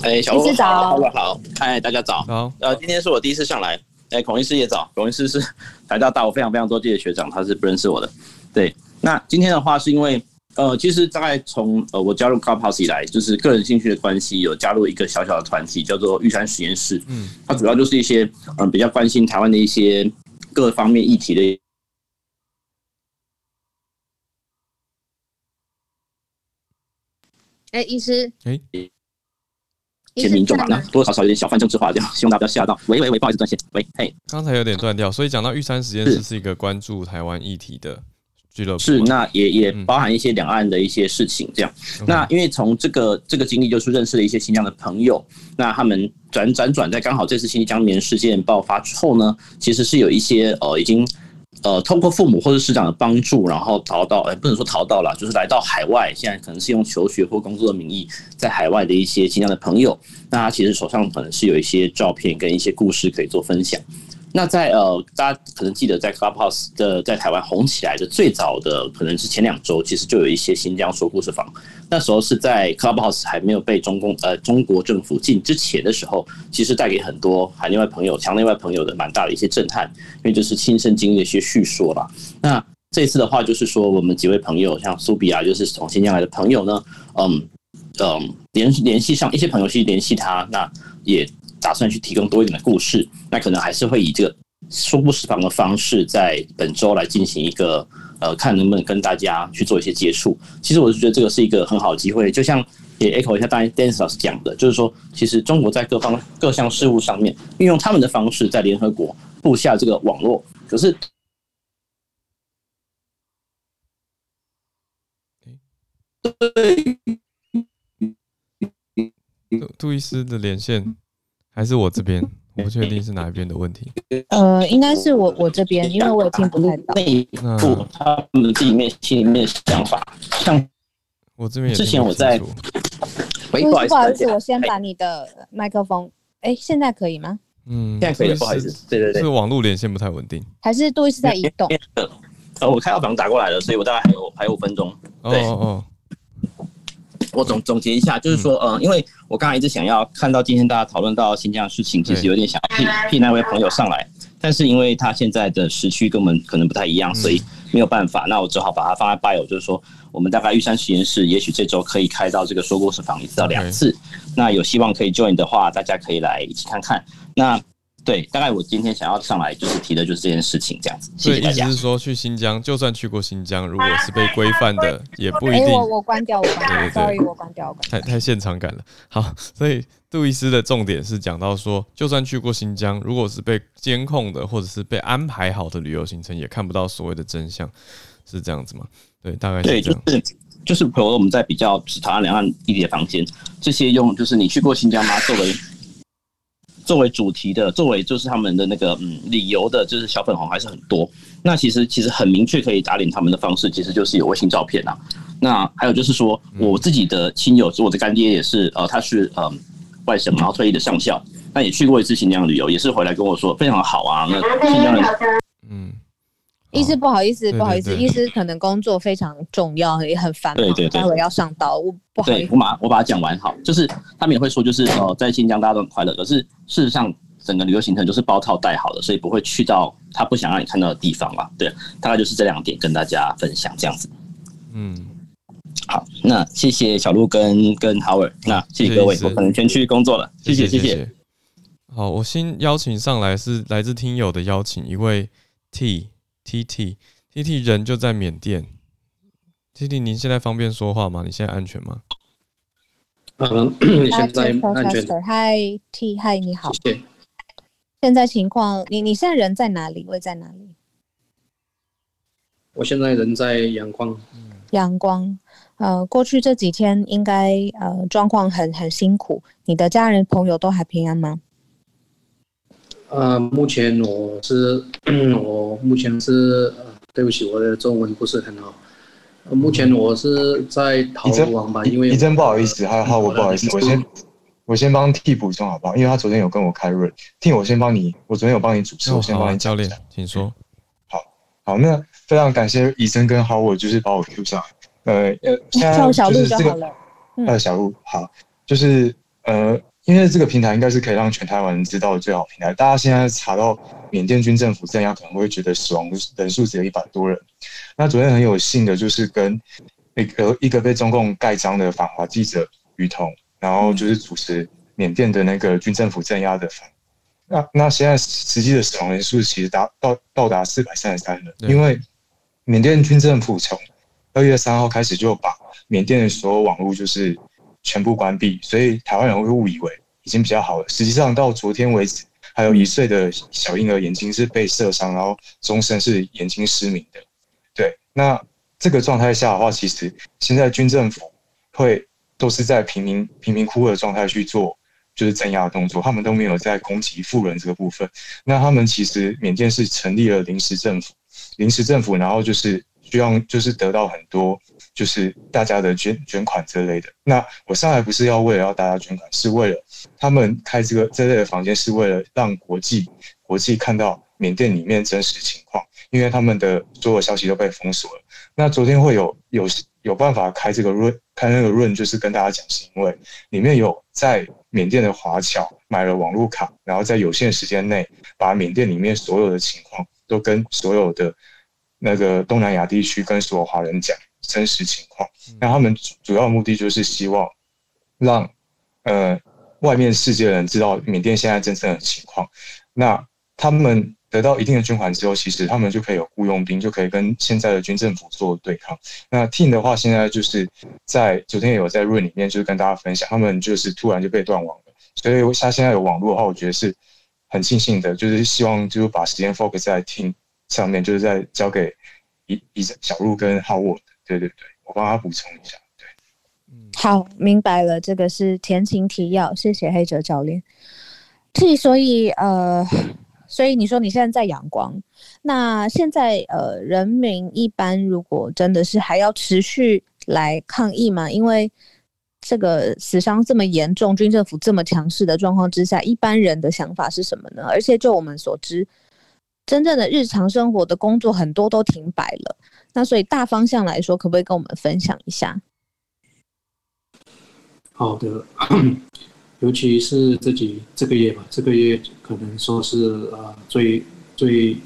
哎，小罗早，好，嗨，大家早。好，呃，今天是我第一次上来。哎，孔医师也早。孔医师是 台大大我非常非常多届的学长，他是不认识我的。对，那今天的话是因为，呃，其实大概从呃我加入 Clubhouse 以来，就是个人兴趣的关系，有加入一个小小的团体，叫做玉山实验室。嗯，它主要就是一些嗯、呃、比较关心台湾的一些各方面议题的。哎，医师，哎，一些民众嘛，那多多少少有点小泛政治化，这样希望大家不要吓到。喂喂喂，不好意思断线。喂，嘿，刚才有点断掉，所以讲到玉山实验室是一个关注台湾议题的俱乐部，是那也也包含一些两岸的一些事情，这样。嗯、那因为从这个这个经历，就是认识了一些新疆的朋友，那他们转转转在刚好这次新疆棉事件爆发之后呢，其实是有一些呃已经。呃，通过父母或者师长的帮助，然后逃到，哎，不能说逃到了，就是来到海外。现在可能是用求学或工作的名义，在海外的一些新疆的朋友，那他其实手上可能是有一些照片跟一些故事可以做分享。那在呃，大家可能记得，在 Clubhouse 的在台湾红起来的最早的，可能是前两周，其实就有一些新疆说故事房。那时候是在 Clubhouse 还没有被中共呃中国政府禁之前的时候，其实带给很多海内外朋友、墙内外朋友的蛮大的一些震撼，因为就是亲身经历的一些叙说吧。那这次的话，就是说我们几位朋友，像苏比亚，就是从新疆来的朋友呢，嗯嗯，联联系上一些朋友去联系他，那也。打算去提供多一点的故事，那可能还是会以这个说故事坊的方式，在本周来进行一个呃，看能不能跟大家去做一些接触。其实我是觉得这个是一个很好的机会，就像也 echo 一下刚才 Dennis 老师讲的，就是说，其实中国在各方各项事务上面运用他们的方式，在联合国布下这个网络，可是，对，杜伊斯的连线。还是我这边，我不确定是哪一边的问题。呃，应该是我我这边，因为我也听不太到。内部他们自己面心里面的想法，像我这边之前我在，不好意思，我先把你的麦克风，哎，现在可以吗？嗯，现在可以，不好意思，对对对，是网络连线不太稳定，还是杜医师在移动？呃，我看到房打过来了，所以我大概还有还有五分钟。对哦哦。我总总结一下，就是说，嗯，因为我刚才一直想要看到今天大家讨论到新疆的事情，其实有点想替替那位朋友上来，但是因为他现在的时区跟我们可能不太一样，所以没有办法，那我只好把它放在 bio，就是说，我们大概玉山实验室也许这周可以开到这个说故事房一次到两次，那有希望可以 join 的话，大家可以来一起看看。那对，大概我今天想要上来就是提的就是这件事情，这样子。谢谢大家。意思是说，去新疆，就算去过新疆，如果是被规范的，也不一定。我我关掉，我关掉，对对对，我关掉，我关掉。太太现场感了。好，所以杜医师的重点是讲到说，就算去过新疆，如果是被监控的，或者是被安排好的旅游行程，也看不到所谓的真相，是这样子吗？对，大概是这样。对，就是就是比如我们在比较台湾两岸异地的房间，这些用就是你去过新疆吗？作为作为主题的，作为就是他们的那个嗯理由的，就是小粉红还是很多。那其实其实很明确可以打脸他们的方式，其实就是有微信照片啊。那还有就是说，我自己的亲友，我的干爹也是呃，他是呃外省然后退役的上校，那也去过一次新疆旅游，也是回来跟我说非常好啊。那新疆人，嗯。医师不好意思，不好意思，医师可能工作非常重要，也很繁忙，对对对，待会要上刀，我不好意思。我马我把它讲完好，就是他们也会说，就是呃，在新疆大家都很快乐，可是事实上整个旅游行程就是包套带好的，所以不会去到他不想让你看到的地方嘛。对，大概就是这两点跟大家分享这样子。嗯，好，那谢谢小鹿跟跟 Howard，那谢谢各位，我可能先去工作了，谢谢谢谢。好，我先邀请上来是来自听友的邀请，一位 T。T T T T 人就在缅甸。T T，您现在方便说话吗？你现在安全吗？嗯，你现在安全。Hi T，Hi，你好。谢谢。现在情况，你你现在人在哪里？位在哪里？我现在人在阳光。阳光，呃，过去这几天应该呃状况很很辛苦。你的家人朋友都还平安吗？呃，目前我是，我目前是，呃，对不起，我的中文不是很好。呃，目前我是在逃亡吧，因为你真不好意思，还好我不好意思，我先我先帮替补充好不好？因为他昨天有跟我开瑞替我先帮你，我昨天有帮你主持，我先帮你教练，请说。好，好，那非常感谢医生跟 Howard 就是把我 Q 上来，呃呃，叫小就是这个，呃，小鹿好，就是呃。因为这个平台应该是可以让全台湾人知道的最好平台。大家现在查到缅甸军政府镇压，可能会觉得死亡人数只有一百多人。那昨天很有幸的就是跟一个一个被中共盖章的反华记者于彤，然后就是主持缅甸的那个军政府镇压的反。那那现在实际的死亡人数其实达到到达四百三十三人，因为缅甸军政府从二月三号开始就把缅甸的所有网络就是。全部关闭，所以台湾人会误以为已经比较好了。实际上到昨天为止，还有一岁的小婴儿眼睛是被射伤，然后终身是眼睛失明的。对，那这个状态下的话，其实现在军政府会都是在贫民贫民窟的状态去做，就是镇压的动作，他们都没有在攻击富人这个部分。那他们其实缅甸是成立了临时政府，临时政府，然后就是希望就是得到很多。就是大家的捐捐款之类的。那我上来不是要为了要大家捐款，是为了他们开这个这类的房间，是为了让国际国际看到缅甸里面真实情况。因为他们的所有消息都被封锁了。那昨天会有有有办法开这个润开那个润，就是跟大家讲，是因为里面有在缅甸的华侨买了网络卡，然后在有限时间内把缅甸里面所有的情况都跟所有的那个东南亚地区跟所有华人讲。真实情况，那他们主要的目的就是希望让呃外面世界的人知道缅甸现在真正的情况。那他们得到一定的捐款之后，其实他们就可以有雇佣兵，就可以跟现在的军政府做对抗。那 Team 的话，现在就是在昨天也有在 Room 里面，就是跟大家分享，他们就是突然就被断网了。所以他现在有网络的话，我觉得是很庆幸的，就是希望就是把时间 focus 在 Team 上面，就是在交给一一小鹿跟 Howard。对对对，我帮他补充一下。对，嗯，好，明白了，这个是前情提要，谢谢黑哲教练。T，所以呃，所以你说你现在在阳光，那现在呃，人民一般如果真的是还要持续来抗议嘛？因为这个死伤这么严重，军政府这么强势的状况之下，一般人的想法是什么呢？而且就我们所知，真正的日常生活的工作很多都停摆了。那所以大方向来说，可不可以跟我们分享一下？好的，尤其是自己这个月吧，这个月可能说是呃最最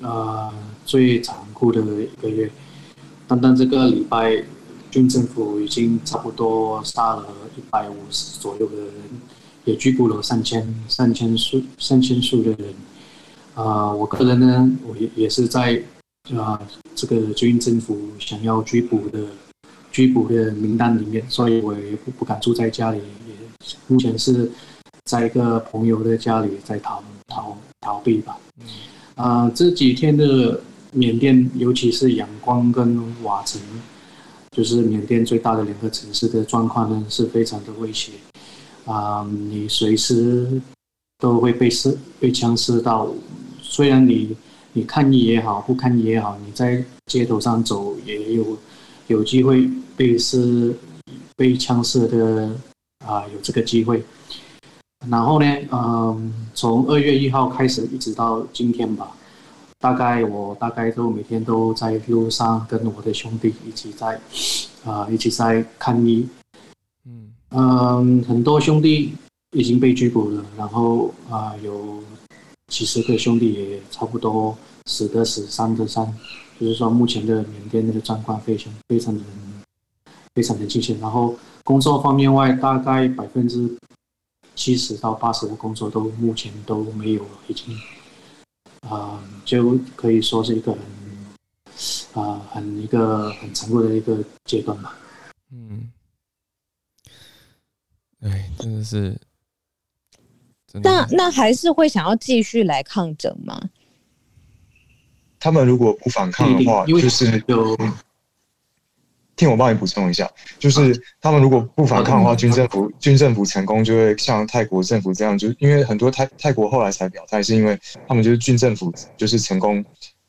呃最残酷的一个月。单单这个礼拜，军政府已经差不多杀了一百五十左右的人，也拘捕了三千三千数三千数的人。啊、呃，我个人呢，我也也是在。啊，这个军政府想要追捕的追捕的名单里面，所以我也不不敢住在家里，也目前是在一个朋友的家里在逃逃逃避吧。啊，这几天的缅甸，尤其是仰光跟瓦城，就是缅甸最大的两个城市的状况呢是非常的危险啊，你随时都会被射被枪射到，虽然你你抗议也好，不抗议也好，你在街头上走也有有机会被是被枪射的啊，有这个机会。然后呢，嗯，从二月一号开始一直到今天吧。大概我大概都每天都在路上跟我的兄弟一起在，啊、呃，一起在抗议。嗯嗯，很多兄弟已经被拘捕了，然后啊、呃，有几十个兄弟也差不多死的死，伤的伤。就是说，目前的缅甸那个状况非常非常的非常的惊险。然后工作方面外，大概百分之七十到八十的工作都目前都没有了，已经。啊、就可以说是一个很啊、很一个很残酷的一个阶段吧。嗯，哎，真的是。那那还是会想要继续来抗争吗？他们如果不反抗的话，就是就。听我帮你补充一下，就是他们如果不反抗的话，军政府军政府成功就会像泰国政府这样，就因为很多泰泰国后来才表态，是因为他们就是军政府就是成功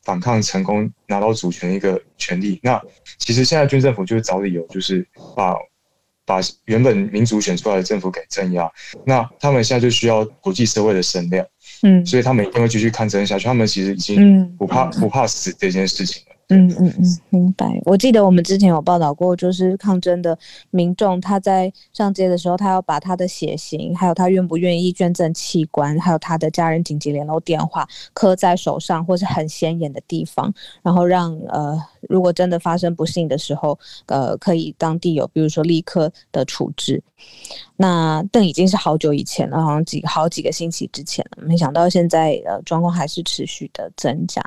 反抗成功拿到主权的一个权利。那其实现在军政府就是找理由，就是把把原本民主选出来的政府给镇压。那他们现在就需要国际社会的声量，嗯，所以他们一定会继续抗争下去。他们其实已经不怕不怕死这件事情了。嗯嗯嗯，明白。我记得我们之前有报道过，就是抗争的民众他在上街的时候，他要把他的血型，还有他愿不愿意捐赠器官，还有他的家人紧急联络电话刻在手上，或是很显眼的地方，然后让呃，如果真的发生不幸的时候，呃，可以当地有，比如说立刻的处置。那邓已经是好久以前了，好像几好几个星期之前了。没想到现在呃状况还是持续的增加。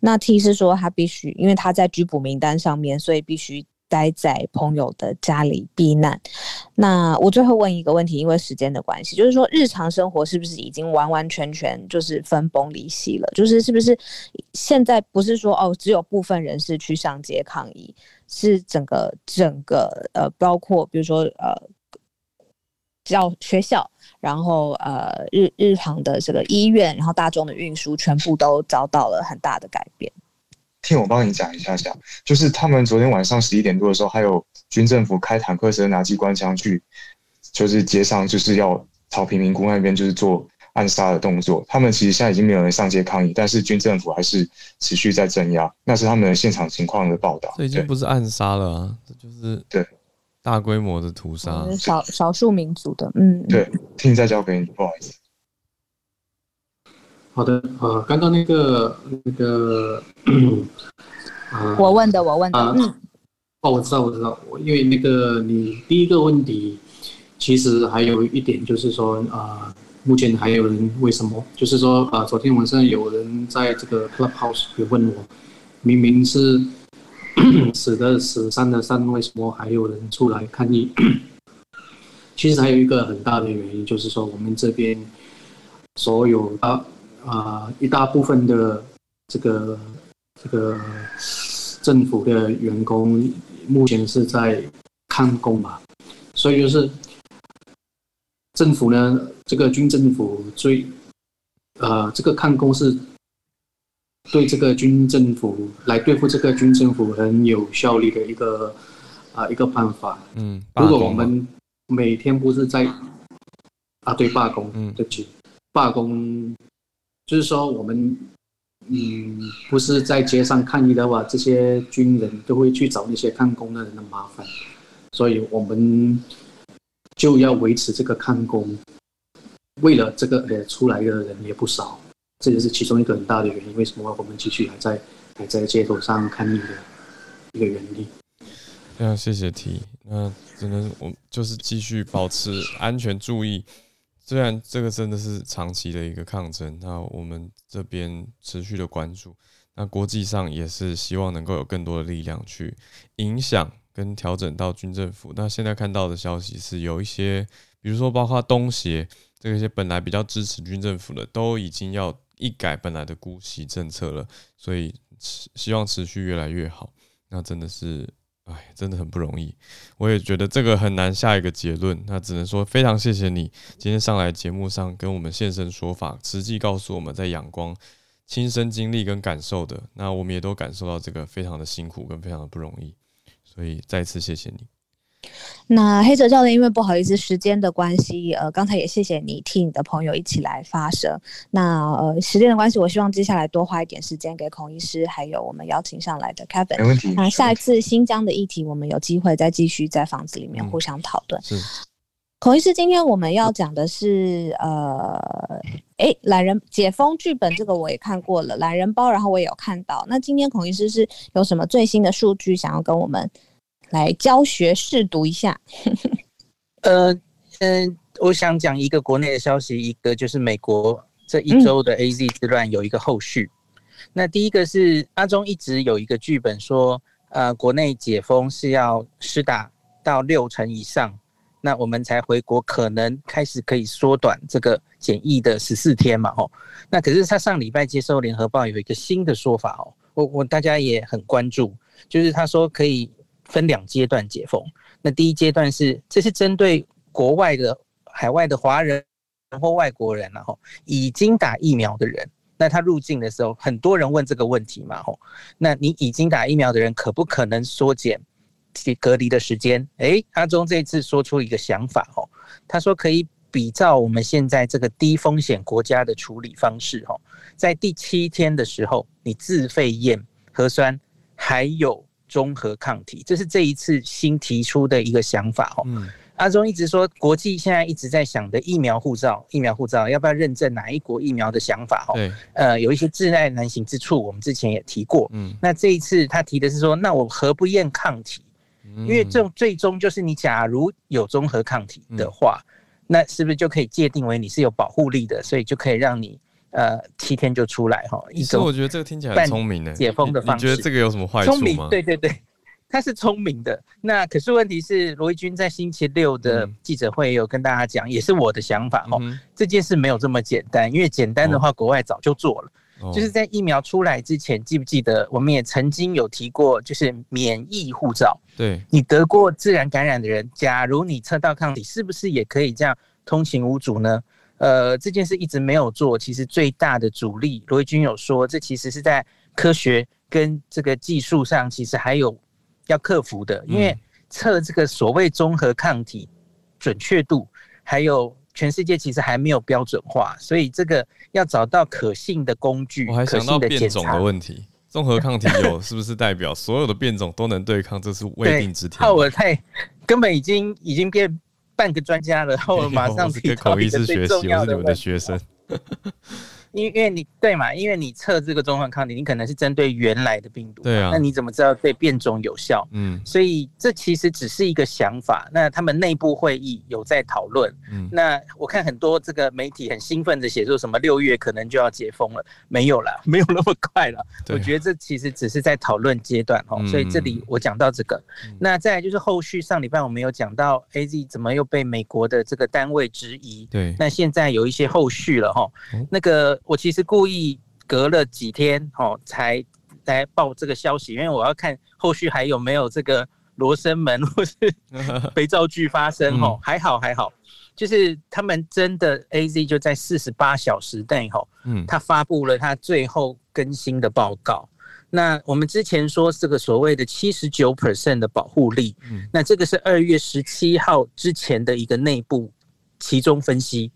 那 T 是说他必须，因为他在拘捕名单上面，所以必须待在朋友的家里避难。那我最后问一个问题，因为时间的关系，就是说日常生活是不是已经完完全全就是分崩离析了？就是是不是现在不是说哦，只有部分人士去上街抗议，是整个整个呃，包括比如说呃。教学校，然后呃日日常的这个医院，然后大众的运输，全部都遭到了很大的改变。听我帮你讲一下下，就是他们昨天晚上十一点多的时候，还有军政府开坦克车拿机关枪去，就是街上就是要朝平民窟那边就是做暗杀的动作。他们其实现在已经没有人上街抗议，但是军政府还是持续在镇压。那是他们的现场情况的报道。这已经不是暗杀了啊，这就是对。大规模的屠杀，嗯、少少数民族的，嗯，对，听再交给你，不好意思。好的，呃，刚刚那个那个，呃、我问的，我问的，呃、嗯，哦，我知道，我知道，因为那个你第一个问题，其实还有一点就是说，啊、呃，目前还有人为什么？就是说，啊、呃，昨天晚上有人在这个 Clubhouse 也问我，明明是。死的死，伤的伤，为什么还有人出来抗议？其实还有一个很大的原因，就是说我们这边所有啊啊一大部分的这个这个政府的员工目前是在看工嘛，所以就是政府呢，这个军政府最呃这个看工是。对这个军政府来对付这个军政府很有效力的一个啊一个办法。嗯，如果我们每天不是在啊对罢工，嗯，对不起，罢工就是说我们嗯不是在街上抗议的话，这些军人都会去找那些抗工的人的麻烦，所以我们就要维持这个抗工，为了这个呃出来的人也不少。这就是其中一个很大的原因，为什么我们继续还在还在街头上抗议的一个原因。非常谢谢 T，那只能我就是继续保持安全，注意。虽然这个真的是长期的一个抗争，那我们这边持续的关注，那国际上也是希望能够有更多的力量去影响跟调整到军政府。那现在看到的消息是有一些，比如说包括东协这些本来比较支持军政府的，都已经要。一改本来的姑息政策了，所以希望持续越来越好。那真的是哎，真的很不容易。我也觉得这个很难下一个结论。那只能说非常谢谢你今天上来节目上跟我们现身说法，实际告诉我们在阳光亲身经历跟感受的。那我们也都感受到这个非常的辛苦跟非常的不容易。所以再次谢谢你。那黑泽教练，因为不好意思，时间的关系，呃，刚才也谢谢你替你的朋友一起来发声。那呃，时间的关系，我希望接下来多花一点时间给孔医师，还有我们邀请上来的 Kevin。没问题。那下一次新疆的议题，我们有机会再继续在房子里面互相讨论。是。孔医师，今天我们要讲的是呃，诶，懒人解封剧本，这个我也看过了，懒人包，然后我也有看到。那今天孔医师是有什么最新的数据想要跟我们？来教学试读一下。呃，嗯，我想讲一个国内的消息，一个就是美国这一周的 AZ 之乱有一个后续。嗯、那第一个是阿中一直有一个剧本说，呃，国内解封是要施打到六成以上，那我们才回国，可能开始可以缩短这个检疫的十四天嘛，吼。那可是他上礼拜接受联合报有一个新的说法哦，我我大家也很关注，就是他说可以。分两阶段解封，那第一阶段是，这是针对国外的海外的华人或外国人，然后已经打疫苗的人，那他入境的时候，很多人问这个问题嘛，吼，那你已经打疫苗的人，可不可能缩减隔离的时间？诶，阿中这次说出一个想法，吼，他说可以比照我们现在这个低风险国家的处理方式，吼，在第七天的时候，你自费验核酸，还有。中和抗体，这是这一次新提出的一个想法哦。嗯，阿中一直说，国际现在一直在想的疫苗护照，疫苗护照要不要认证哪一国疫苗的想法哦。对，呃，有一些窒碍难行之处，我们之前也提过。嗯，那这一次他提的是说，那我何不验抗体？因为这种最终就是你假如有中和抗体的话，那是不是就可以界定为你是有保护力的，所以就可以让你。呃，七天就出来哈，一种。我觉得这个听起来很聪明的解封的方式。你觉得这个有什么坏处吗？聪明，对对对，他是聪明的。那可是问题是，罗毅军在星期六的记者会也有跟大家讲，也是我的想法哦。这件事没有这么简单，因为简单的话，国外早就做了。就是在疫苗出来之前，记不记得我们也曾经有提过，就是免疫护照。对，你得过自然感染的人，假如你测到抗体，是不是也可以这样通行无阻呢？呃，这件事一直没有做，其实最大的阻力，罗毅军有说，这其实是在科学跟这个技术上，其实还有要克服的，因为测这个所谓综合抗体准确度，还有全世界其实还没有标准化，所以这个要找到可信的工具，我还想到变种的问题，综合抗体有是不是代表所有的变种都能对抗？这是未定之天。我太根本已经已经变。半个专家了，然后 马上提到一个最重要的问题。因为因为你对嘛，因为你测这个中和抗体，你可能是针对原来的病毒，对啊，那你怎么知道对变种有效？嗯，所以这其实只是一个想法。那他们内部会议有在讨论。嗯，那我看很多这个媒体很兴奋的写说什么六月可能就要解封了，没有啦，没有那么快了。我觉得这其实只是在讨论阶段哦。所以这里我讲到这个，那再来就是后续上礼拜我们有讲到 AZ 怎么又被美国的这个单位质疑。对，那现在有一些后续了哈，那个。我其实故意隔了几天哦，才来报这个消息，因为我要看后续还有没有这个罗生门或是 肥皂剧发生哦。还好还好，就是他们真的 AZ 就在四十八小时内哈，嗯，他发布了他最后更新的报告。那我们之前说这个所谓的七十九 percent 的保护力，嗯，那这个是二月十七号之前的一个内部其中分析。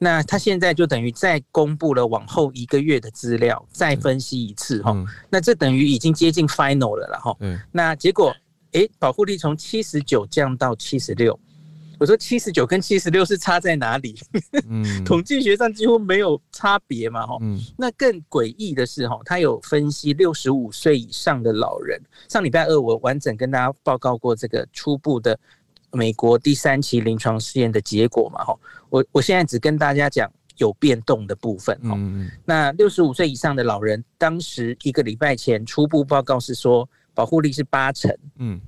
那他现在就等于再公布了往后一个月的资料，再分析一次哈。那这等于已经接近 final 了了哈。嗯。那结果，诶，保护力从七十九降到七十六。我说七十九跟七十六是差在哪里？嗯。统计学上几乎没有差别嘛哈。嗯。那更诡异的是哈，他有分析六十五岁以上的老人。上礼拜二我完整跟大家报告过这个初步的。美国第三期临床试验的结果嘛，哈，我我现在只跟大家讲有变动的部分，哈，那六十五岁以上的老人，当时一个礼拜前初步报告是说保护力是八成，嗯，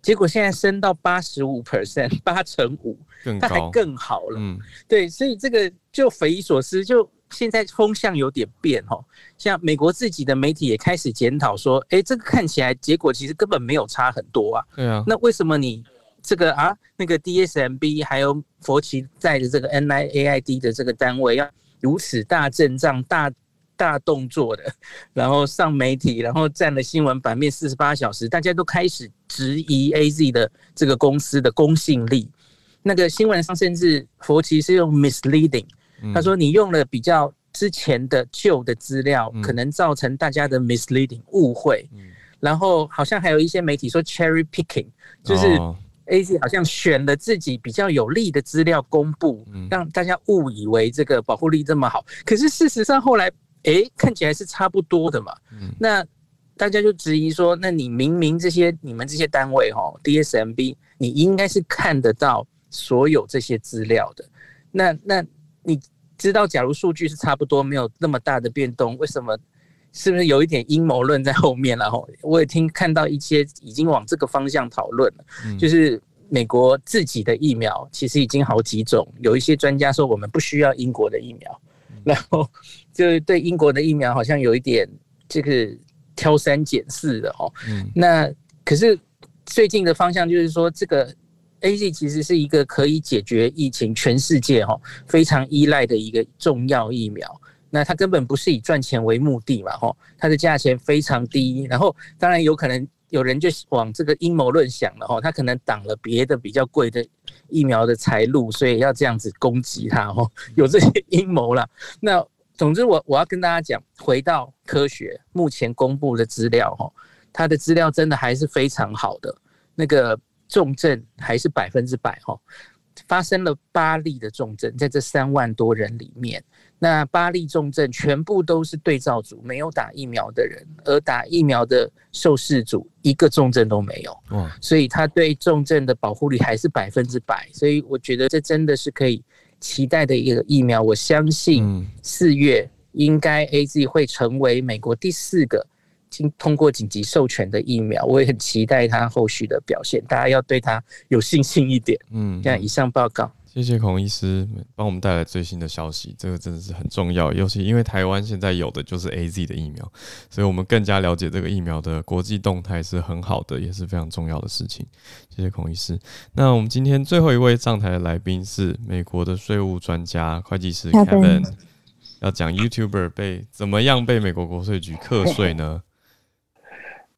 结果现在升到八十五 percent，八成五，它还更好了。嗯，对，所以这个就匪夷所思，就现在风向有点变哈。像美国自己的媒体也开始检讨说，哎、欸，这个看起来结果其实根本没有差很多啊。对啊，那为什么你这个啊，那个 DSMB 还有佛奇在的这个 NIAID 的这个单位要如此大阵仗、大大动作的，然后上媒体，然后占了新闻版面四十八小时，大家都开始质疑 AZ 的这个公司的公信力。那个新闻上甚至佛奇是用 misleading，他说你用了比较之前的旧的资料，可能造成大家的 misleading 误会。然后好像还有一些媒体说 cherry picking，就是 AZ 好像选了自己比较有利的资料公布，让大家误以为这个保护力这么好。可是事实上后来。哎、欸，看起来是差不多的嘛。嗯、那大家就质疑说，那你明明这些你们这些单位哦，DSMB，你应该是看得到所有这些资料的。那那你知道，假如数据是差不多，没有那么大的变动，为什么？是不是有一点阴谋论在后面？然 后我也听看到一些已经往这个方向讨论了，嗯、就是美国自己的疫苗其实已经好几种，有一些专家说我们不需要英国的疫苗。然后就对英国的疫苗好像有一点这个挑三拣四的哦。嗯。那可是最近的方向就是说，这个 AZ 其实是一个可以解决疫情全世界哈非常依赖的一个重要疫苗。那它根本不是以赚钱为目的嘛哈，它的价钱非常低。然后当然有可能有人就往这个阴谋论想了哈，它可能挡了别的比较贵的。疫苗的财路，所以要这样子攻击他哦，有这些阴谋啦。那总之我，我我要跟大家讲，回到科学，目前公布的资料哈，它的资料真的还是非常好的，那个重症还是百分之百哈。发生了八例的重症，在这三万多人里面，那八例重症全部都是对照组，没有打疫苗的人，而打疫苗的受试组一个重症都没有。嗯所以他对重症的保护率还是百分之百。所以我觉得这真的是可以期待的一个疫苗。我相信四月应该 AZ 会成为美国第四个。经通过紧急授权的疫苗，我也很期待它后续的表现。大家要对它有信心一点。嗯，这样以上报告。谢谢孔医师帮我们带来最新的消息，这个真的是很重要。尤其因为台湾现在有的就是 AZ 的疫苗，所以我们更加了解这个疫苗的国际动态是很好的，也是非常重要的事情。谢谢孔医师。那我们今天最后一位上台的来宾是美国的税务专家、会计师 Kevin，要讲 YouTuber 被怎么样被美国国税局课税呢？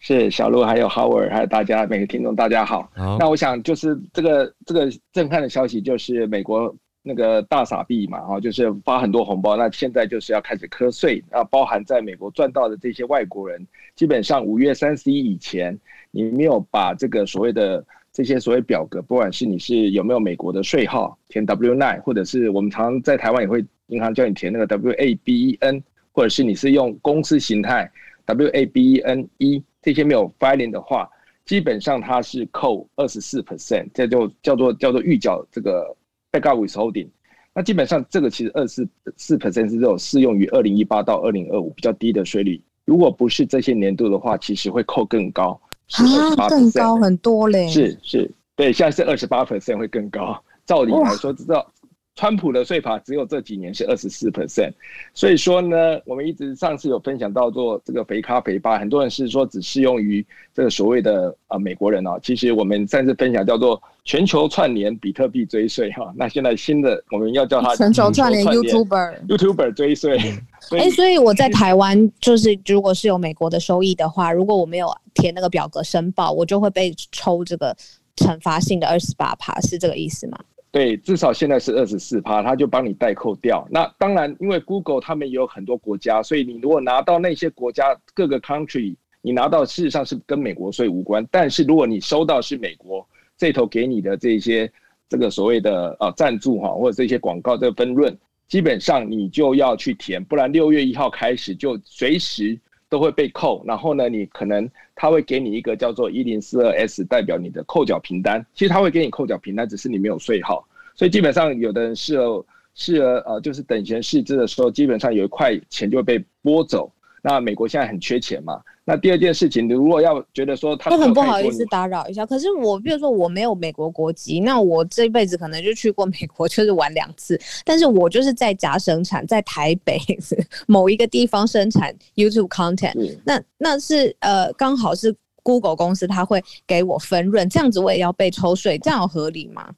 是小鹿，还有 Howard，还有大家每个听众，大家好。好，那我想就是这个这个震撼的消息，就是美国那个大傻币嘛，哈，就是发很多红包。那现在就是要开始课税，那，包含在美国赚到的这些外国人，基本上五月三十一以前，你没有把这个所谓的这些所谓表格，不管是你是有没有美国的税号填 W nine，或者是我们常常在台湾也会银行叫你填那个 WABEN，或者是你是用公司形态 WABEN 一。这些没有 filing 的话，基本上它是扣二十四 percent，这就叫做叫做预缴这个 backup withholding。那基本上这个其实二十四四 percent 是这种适用于二零一八到二零二五比较低的税率。如果不是这些年度的话，其实会扣更高，是啊，更高很多嘞。是是，对，现在是二十八 percent 会更高。照理来说，知道。川普的税法只有这几年是二十四 percent，所以说呢，我们一直上次有分享到做这个肥咖肥八，很多人是说只适用于这个所谓的呃美国人哦，其实我们上次分享叫做全球串联比特币追税哈，那现在新的我们要叫它全球串联 YouTuber YouTuber 追税。哎，所以我在台湾就是如果是有美国的收益的话，如果我没有填那个表格申报，我就会被抽这个惩罚性的二十八趴，是这个意思吗？对，至少现在是二十四趴，他就帮你代扣掉。那当然，因为 Google 他们也有很多国家，所以你如果拿到那些国家各个 country，你拿到事实上是跟美国税无关。但是如果你收到是美国这头给你的这些这个所谓的呃赞助哈，或者这些广告这个分润，基本上你就要去填，不然六月一号开始就随时。都会被扣，然后呢，你可能他会给你一个叫做一零四二 S 代表你的扣缴凭单。其实他会给你扣缴凭单，只是你没有税号。所以基本上有的人适合适合呃，就是等闲视之的时候，基本上有一块钱就会被拨走。那美国现在很缺钱嘛，那第二件事情，你如果要觉得说他我很不好意思打扰一下，可是我比如说我没有美国国籍，那我这辈子可能就去过美国，就是玩两次，但是我就是在家生产，在台北 某一个地方生产 YouTube content，嗯，那那是呃刚好是 Google 公司他会给我分润，这样子我也要被抽税，这样合理吗？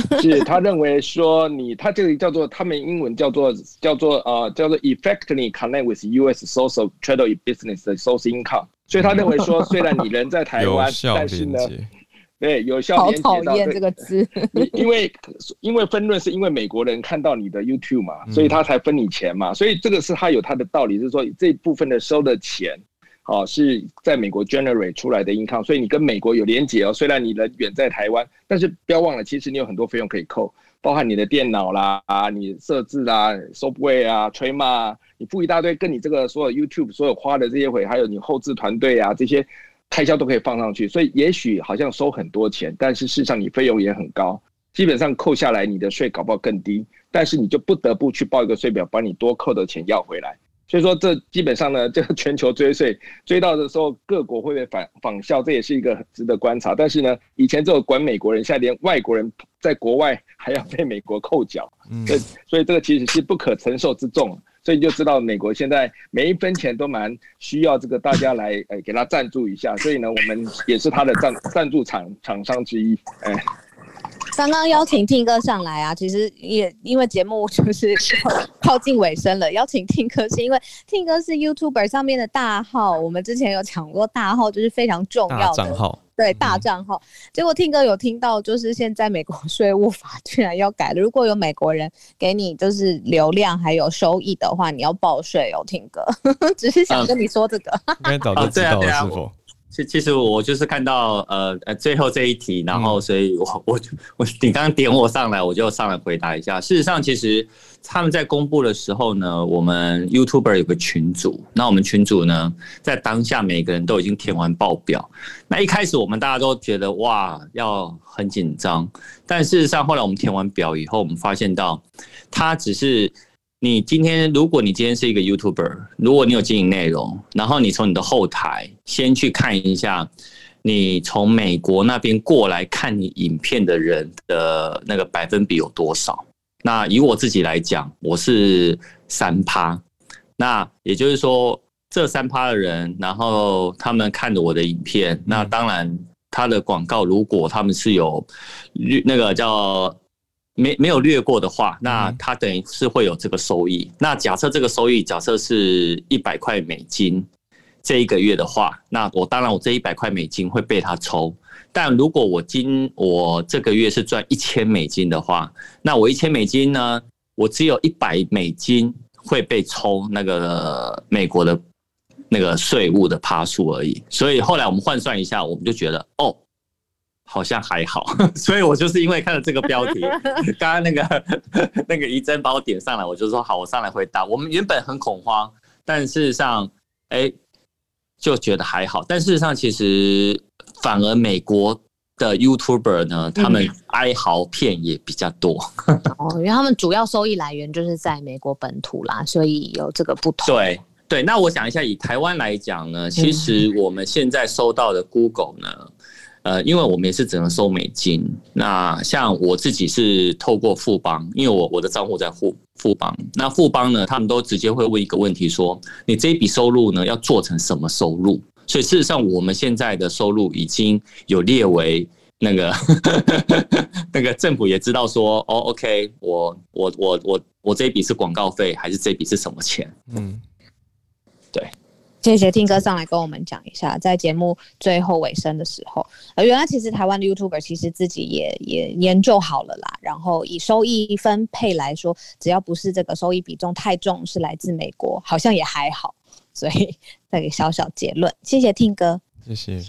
是他认为说你，他这个叫做他们英文叫做叫做呃叫做 effectively connect with U.S. social trade business 的 source income，所以他认为说，虽然你人在台湾，但是呢，对有效连接到。好讨厌这个字，因为因为分润是因为美国人看到你的 YouTube 嘛，所以他才分你钱嘛，所以这个是他有他的道理，就是说这部分的收的钱。好，是在美国 generate 出来的 income，所以你跟美国有连结哦。虽然你人远在台湾，但是不要忘了，其实你有很多费用可以扣，包含你的电脑啦、啊、你设置啦、software 啊、trayma，你付一大堆，跟你这个所有 YouTube 所有花的这些回，还有你后制团队啊这些开销都可以放上去。所以也许好像收很多钱，但是事实上你费用也很高，基本上扣下来你的税搞不好更低，但是你就不得不去报一个税表，把你多扣的钱要回来。所以说，这基本上呢，这个全球追税追到的时候，各国会不会仿仿效，这也是一个值得观察。但是呢，以前只有管美国人，现在连外国人在国外还要被美国扣缴，嗯，所以这个其实是不可承受之重。所以你就知道，美国现在每一分钱都蛮需要这个大家来诶给他赞助一下。所以呢，我们也是他的赞赞助厂厂商之一，哎。刚刚邀请 Tim 哥上来啊，其实也因为节目就是 靠近尾声了。邀请 Tim 哥是因为 Tim 哥是 YouTuber 上面的大号，我们之前有讲过，大号就是非常重要的账号，对大账号。结果 Tim 哥有听到，就是现在美国税务法居然要改了，如果有美国人给你就是流量还有收益的话，你要报税哦，Tim 哥。只是想跟你说这个，应该早就知道了，是否？其其实我就是看到呃呃最后这一题，然后所以我我我你刚刚点我上来，我就上来回答一下。事实上，其实他们在公布的时候呢，我们 YouTuber 有个群组，那我们群组呢，在当下每个人都已经填完报表。那一开始我们大家都觉得哇要很紧张，但事实上后来我们填完表以后，我们发现到他只是。你今天，如果你今天是一个 YouTuber，如果你有经营内容，然后你从你的后台先去看一下，你从美国那边过来看你影片的人的那个百分比有多少？那以我自己来讲，我是三趴。那也就是说，这三趴的人，然后他们看着我的影片，那当然他的广告，如果他们是有那个叫。没没有略过的话，那它等于是会有这个收益。那假设这个收益假设是一百块美金，这一个月的话，那我当然我这一百块美金会被他抽。但如果我今我这个月是赚一千美金的话，那我一千美金呢，我只有一百美金会被抽那个美国的那个税务的趴数而已。所以后来我们换算一下，我们就觉得哦。好像还好，所以我就是因为看了这个标题，刚刚那个 那个怡珍把我点上来，我就说好，我上来回答。我们原本很恐慌，但事实上，哎、欸，就觉得还好。但事实上，其实反而美国的 YouTuber 呢，他们哀嚎片也比较多。哦，因为他们主要收益来源就是在美国本土啦，所以有这个不同。对对，那我想一下，以台湾来讲呢，其实我们现在收到的 Google 呢。呃，因为我们也是只能收美金。那像我自己是透过富邦，因为我我的账户在富富邦。那富邦呢，他们都直接会问一个问题说，你这一笔收入呢要做成什么收入？所以事实上，我们现在的收入已经有列为那个 那个政府也知道说，哦，OK，我我我我我这一笔是广告费，还是这笔是什么钱？嗯，对。谢谢 Tim 哥上来跟我们讲一下，在节目最后尾声的时候，呃，原来其实台湾的 YouTuber 其实自己也也研究好了啦。然后以收益分配来说，只要不是这个收益比重太重，是来自美国，好像也还好。所以再给小小结论，谢谢 Tim 哥，谢谢。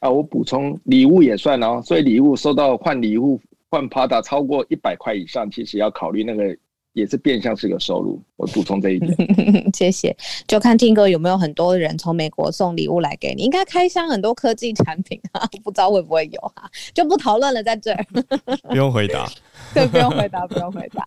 啊，我补充礼物也算哦，所以礼物收到换礼物换 Pada 超过一百块以上，其实要考虑那个。也是变相是个收入，我补充这一点。谢谢。就看 Tim 哥有没有很多人从美国送礼物来给你，应该开箱很多科技产品啊，不知道会不会有哈、啊，就不讨论了，在这儿。不用回答。对，不用回答，不用回答。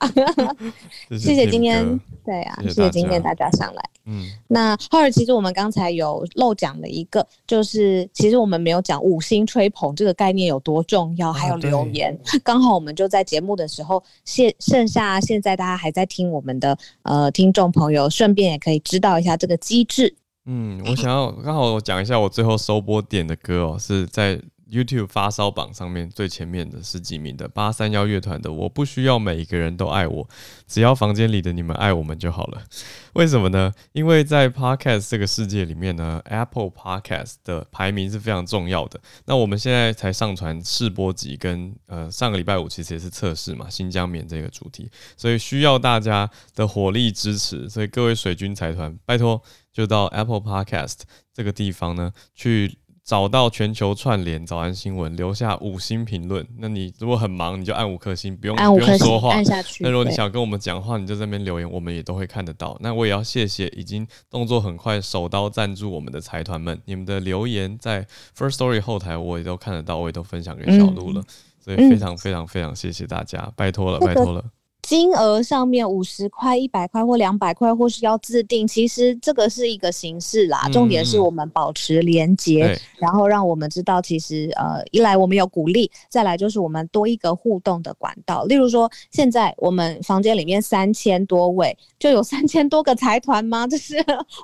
谢谢今天，对对啊，谢谢今天大家上来。嗯，那浩尔，其实我们刚才有漏讲了一个，就是其实我们没有讲五星吹捧这个概念有多重要，还有留言。刚、啊、好我们就在节目的时候，现剩下现在大家还在听我们的呃听众朋友，顺便也可以知道一下这个机制。嗯，我想要刚好我讲一下我最后收播点的歌哦，是在。YouTube 发烧榜上面最前面的十几名的八三幺乐团的，我不需要每一个人都爱我，只要房间里的你们爱我们就好了。为什么呢？因为在 Podcast 这个世界里面呢，Apple Podcast 的排名是非常重要的。那我们现在才上传试播集，跟呃上个礼拜五其实也是测试嘛，新疆棉这个主题，所以需要大家的火力支持。所以各位水军财团，拜托就到 Apple Podcast 这个地方呢去。找到全球串联早安新闻，留下五星评论。那你如果很忙，你就按五颗星，不用不用说话。按下去。那如果你想跟我们讲话，你就在那边留言，我们也都会看得到。那我也要谢谢已经动作很快手刀赞助我们的财团们，你们的留言在 First Story 后台我也都看得到，我也都分享给小鹿了。嗯、所以非常非常非常谢谢大家，拜托了，拜托了。金额上面五十块、一百块或两百块，或是要自定，其实这个是一个形式啦。重点是我们保持连结，然后让我们知道，其实呃，一来我们有鼓励，再来就是我们多一个互动的管道。例如说，现在我们房间里面三千多位，就有三千多个财团吗？这是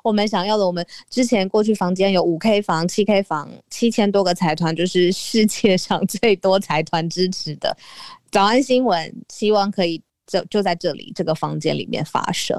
我们想要的。我们之前过去房间有五 K 房、七 K 房，七千多个财团，就是世界上最多财团支持的早安新闻，希望可以。就就在这里这个房间里面发生，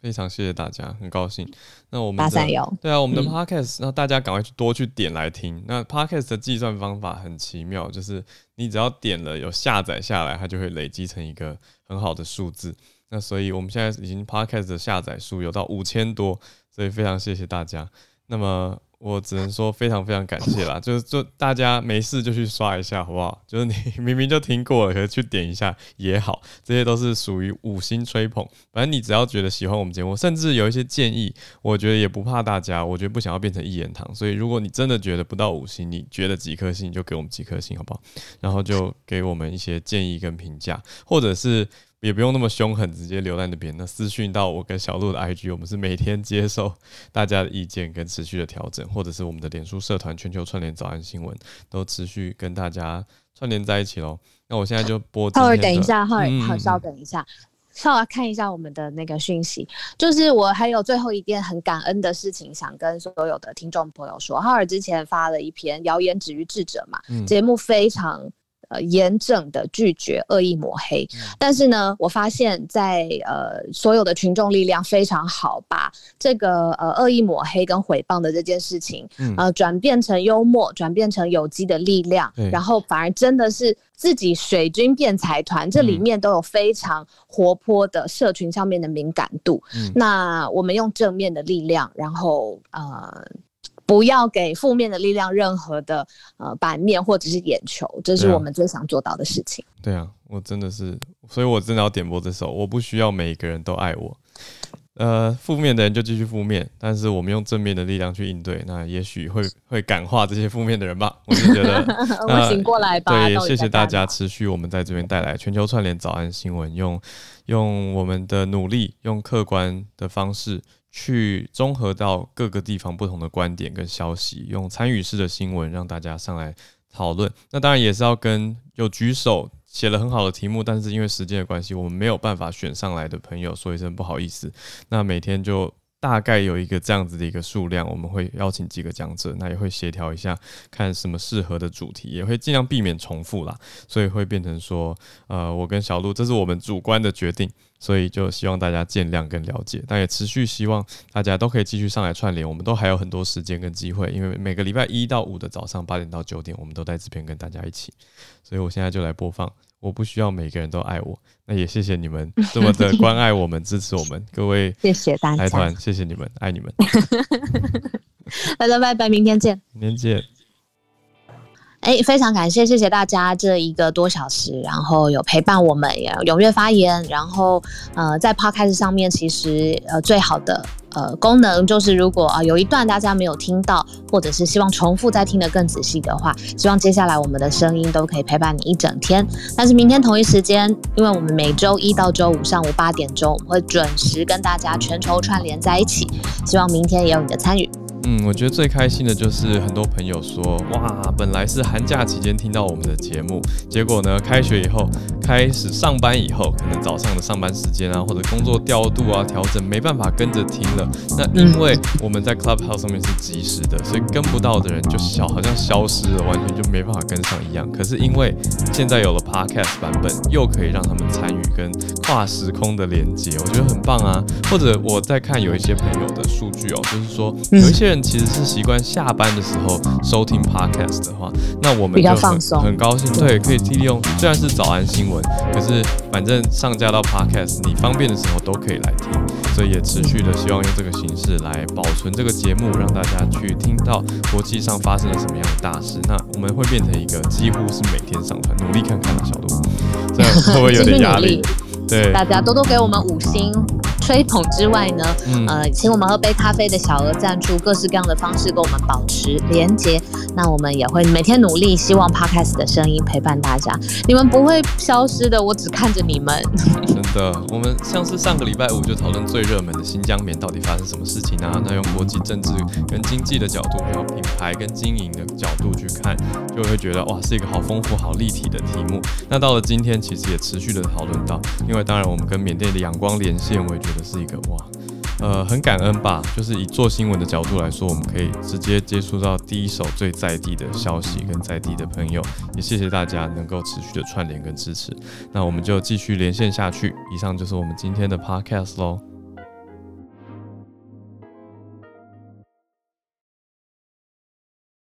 非常谢谢大家，很高兴。那我们八三幺对啊，我们的 podcast，那、嗯、大家赶快去多去点来听。那 podcast 的计算方法很奇妙，就是你只要点了有下载下来，它就会累积成一个很好的数字。那所以我们现在已经 podcast 的下载数有到五千多，所以非常谢谢大家。那么。我只能说非常非常感谢啦，就是就大家没事就去刷一下好不好？就是你 明明就听过了，可是去点一下也好，这些都是属于五星吹捧。反正你只要觉得喜欢我们节目，甚至有一些建议，我觉得也不怕大家。我觉得不想要变成一言堂，所以如果你真的觉得不到五星，你觉得几颗星，就给我们几颗星好不好？然后就给我们一些建议跟评价，或者是。也不用那么凶狠，直接留在那边。那私讯到我跟小鹿的 IG，我们是每天接受大家的意见跟持续的调整，或者是我们的脸书社团全球串联早安新闻，都持续跟大家串联在一起喽。那我现在就播。浩尔，等一下，浩尔，好，稍等一下，稍微看一下我们的那个讯息。就是我还有最后一件很感恩的事情，想跟所有的听众朋友说。浩尔之前发了一篇谣言止于智者嘛，节目非常。呃，严正的拒绝恶意抹黑，但是呢，我发现在，在呃所有的群众力量非常好，把这个呃恶意抹黑跟诽谤的这件事情，呃转变成幽默，转变成有机的力量，然后反而真的是自己水军变财团，这里面都有非常活泼的社群上面的敏感度。那我们用正面的力量，然后呃。不要给负面的力量任何的呃版面或者是眼球，这是我们最想做到的事情。对啊，我真的是，所以我真的要点播这首。我不需要每一个人都爱我，呃，负面的人就继续负面，但是我们用正面的力量去应对，那也许会会感化这些负面的人吧。我就觉得，我醒过来吧。对，谢谢大家持续我们在这边带来全球串联早安新闻，用用我们的努力，用客观的方式。去综合到各个地方不同的观点跟消息，用参与式的新闻让大家上来讨论。那当然也是要跟有举手写了很好的题目，但是因为时间的关系，我们没有办法选上来的朋友，说一声不好意思。那每天就。大概有一个这样子的一个数量，我们会邀请几个讲者，那也会协调一下，看什么适合的主题，也会尽量避免重复啦。所以会变成说，呃，我跟小鹿，这是我们主观的决定，所以就希望大家见谅跟了解，但也持续希望大家都可以继续上来串联，我们都还有很多时间跟机会，因为每个礼拜一到五的早上八点到九点，我们都在这边跟大家一起，所以我现在就来播放。我不需要每个人都爱我，那也谢谢你们 这么的关爱我们、支持我们，各位，谢谢大家，谢谢你们，爱你们，拜拜拜拜，明天见，明天见。哎，非常感谢，谢谢大家这一个多小时，然后有陪伴我们，也踊跃发言，然后呃，在 Podcast 上面，其实呃最好的。呃，功能就是如果啊、有一段大家没有听到，或者是希望重复再听得更仔细的话，希望接下来我们的声音都可以陪伴你一整天。但是明天同一时间，因为我们每周一到周五上午八点钟，我们会准时跟大家全球串联在一起，希望明天也有你的参与。嗯，我觉得最开心的就是很多朋友说，哇，本来是寒假期间听到我们的节目，结果呢，开学以后，开始上班以后，可能早上的上班时间啊，或者工作调度啊、调整，没办法跟着听了。那因为我们在 Clubhouse 上面是及时的，所以跟不到的人就消，好像消失了，完全就没办法跟上一样。可是因为现在有了 Podcast 版本，又可以让他们参与跟跨时空的连接，我觉得很棒啊。或者我在看有一些朋友的数据哦，就是说有一些人。其实是习惯下班的时候收听 podcast 的话，那我们就很，比较放松，很高兴，对，可以利用。虽然是早安新闻，可是反正上架到 podcast，你方便的时候都可以来听。所以也持续的希望用这个形式来保存这个节目，让大家去听到国际上发生了什么样的大事。那我们会变成一个几乎是每天上传，努力看看的小度，这样会不会有点压力？对，大家多多给我们五星吹捧之外呢，嗯、呃，请我们喝杯咖啡的小额赞助，各式各样的方式跟我们保持连接。那我们也会每天努力，希望 Podcast 的声音陪伴大家。你们不会消失的，我只看着你们。真的，我们像是上个礼拜五就讨论最热门的新疆棉到底发生什么事情啊？那用国际政治跟经济的角度，还有品牌跟经营的角度去看，就会觉得哇，是一个好丰富、好立体的题目。那到了今天，其实也持续的讨论到，因为当然我们跟缅甸的阳光连线，我也觉得是一个哇，呃，很感恩吧。就是以做新闻的角度来说，我们可以直接接触到第一手最在地的消息跟在地的朋友。也谢谢大家能够持续的串联跟支持。那我们就继续连线下去。以上就是我们今天的 Podcast 喽。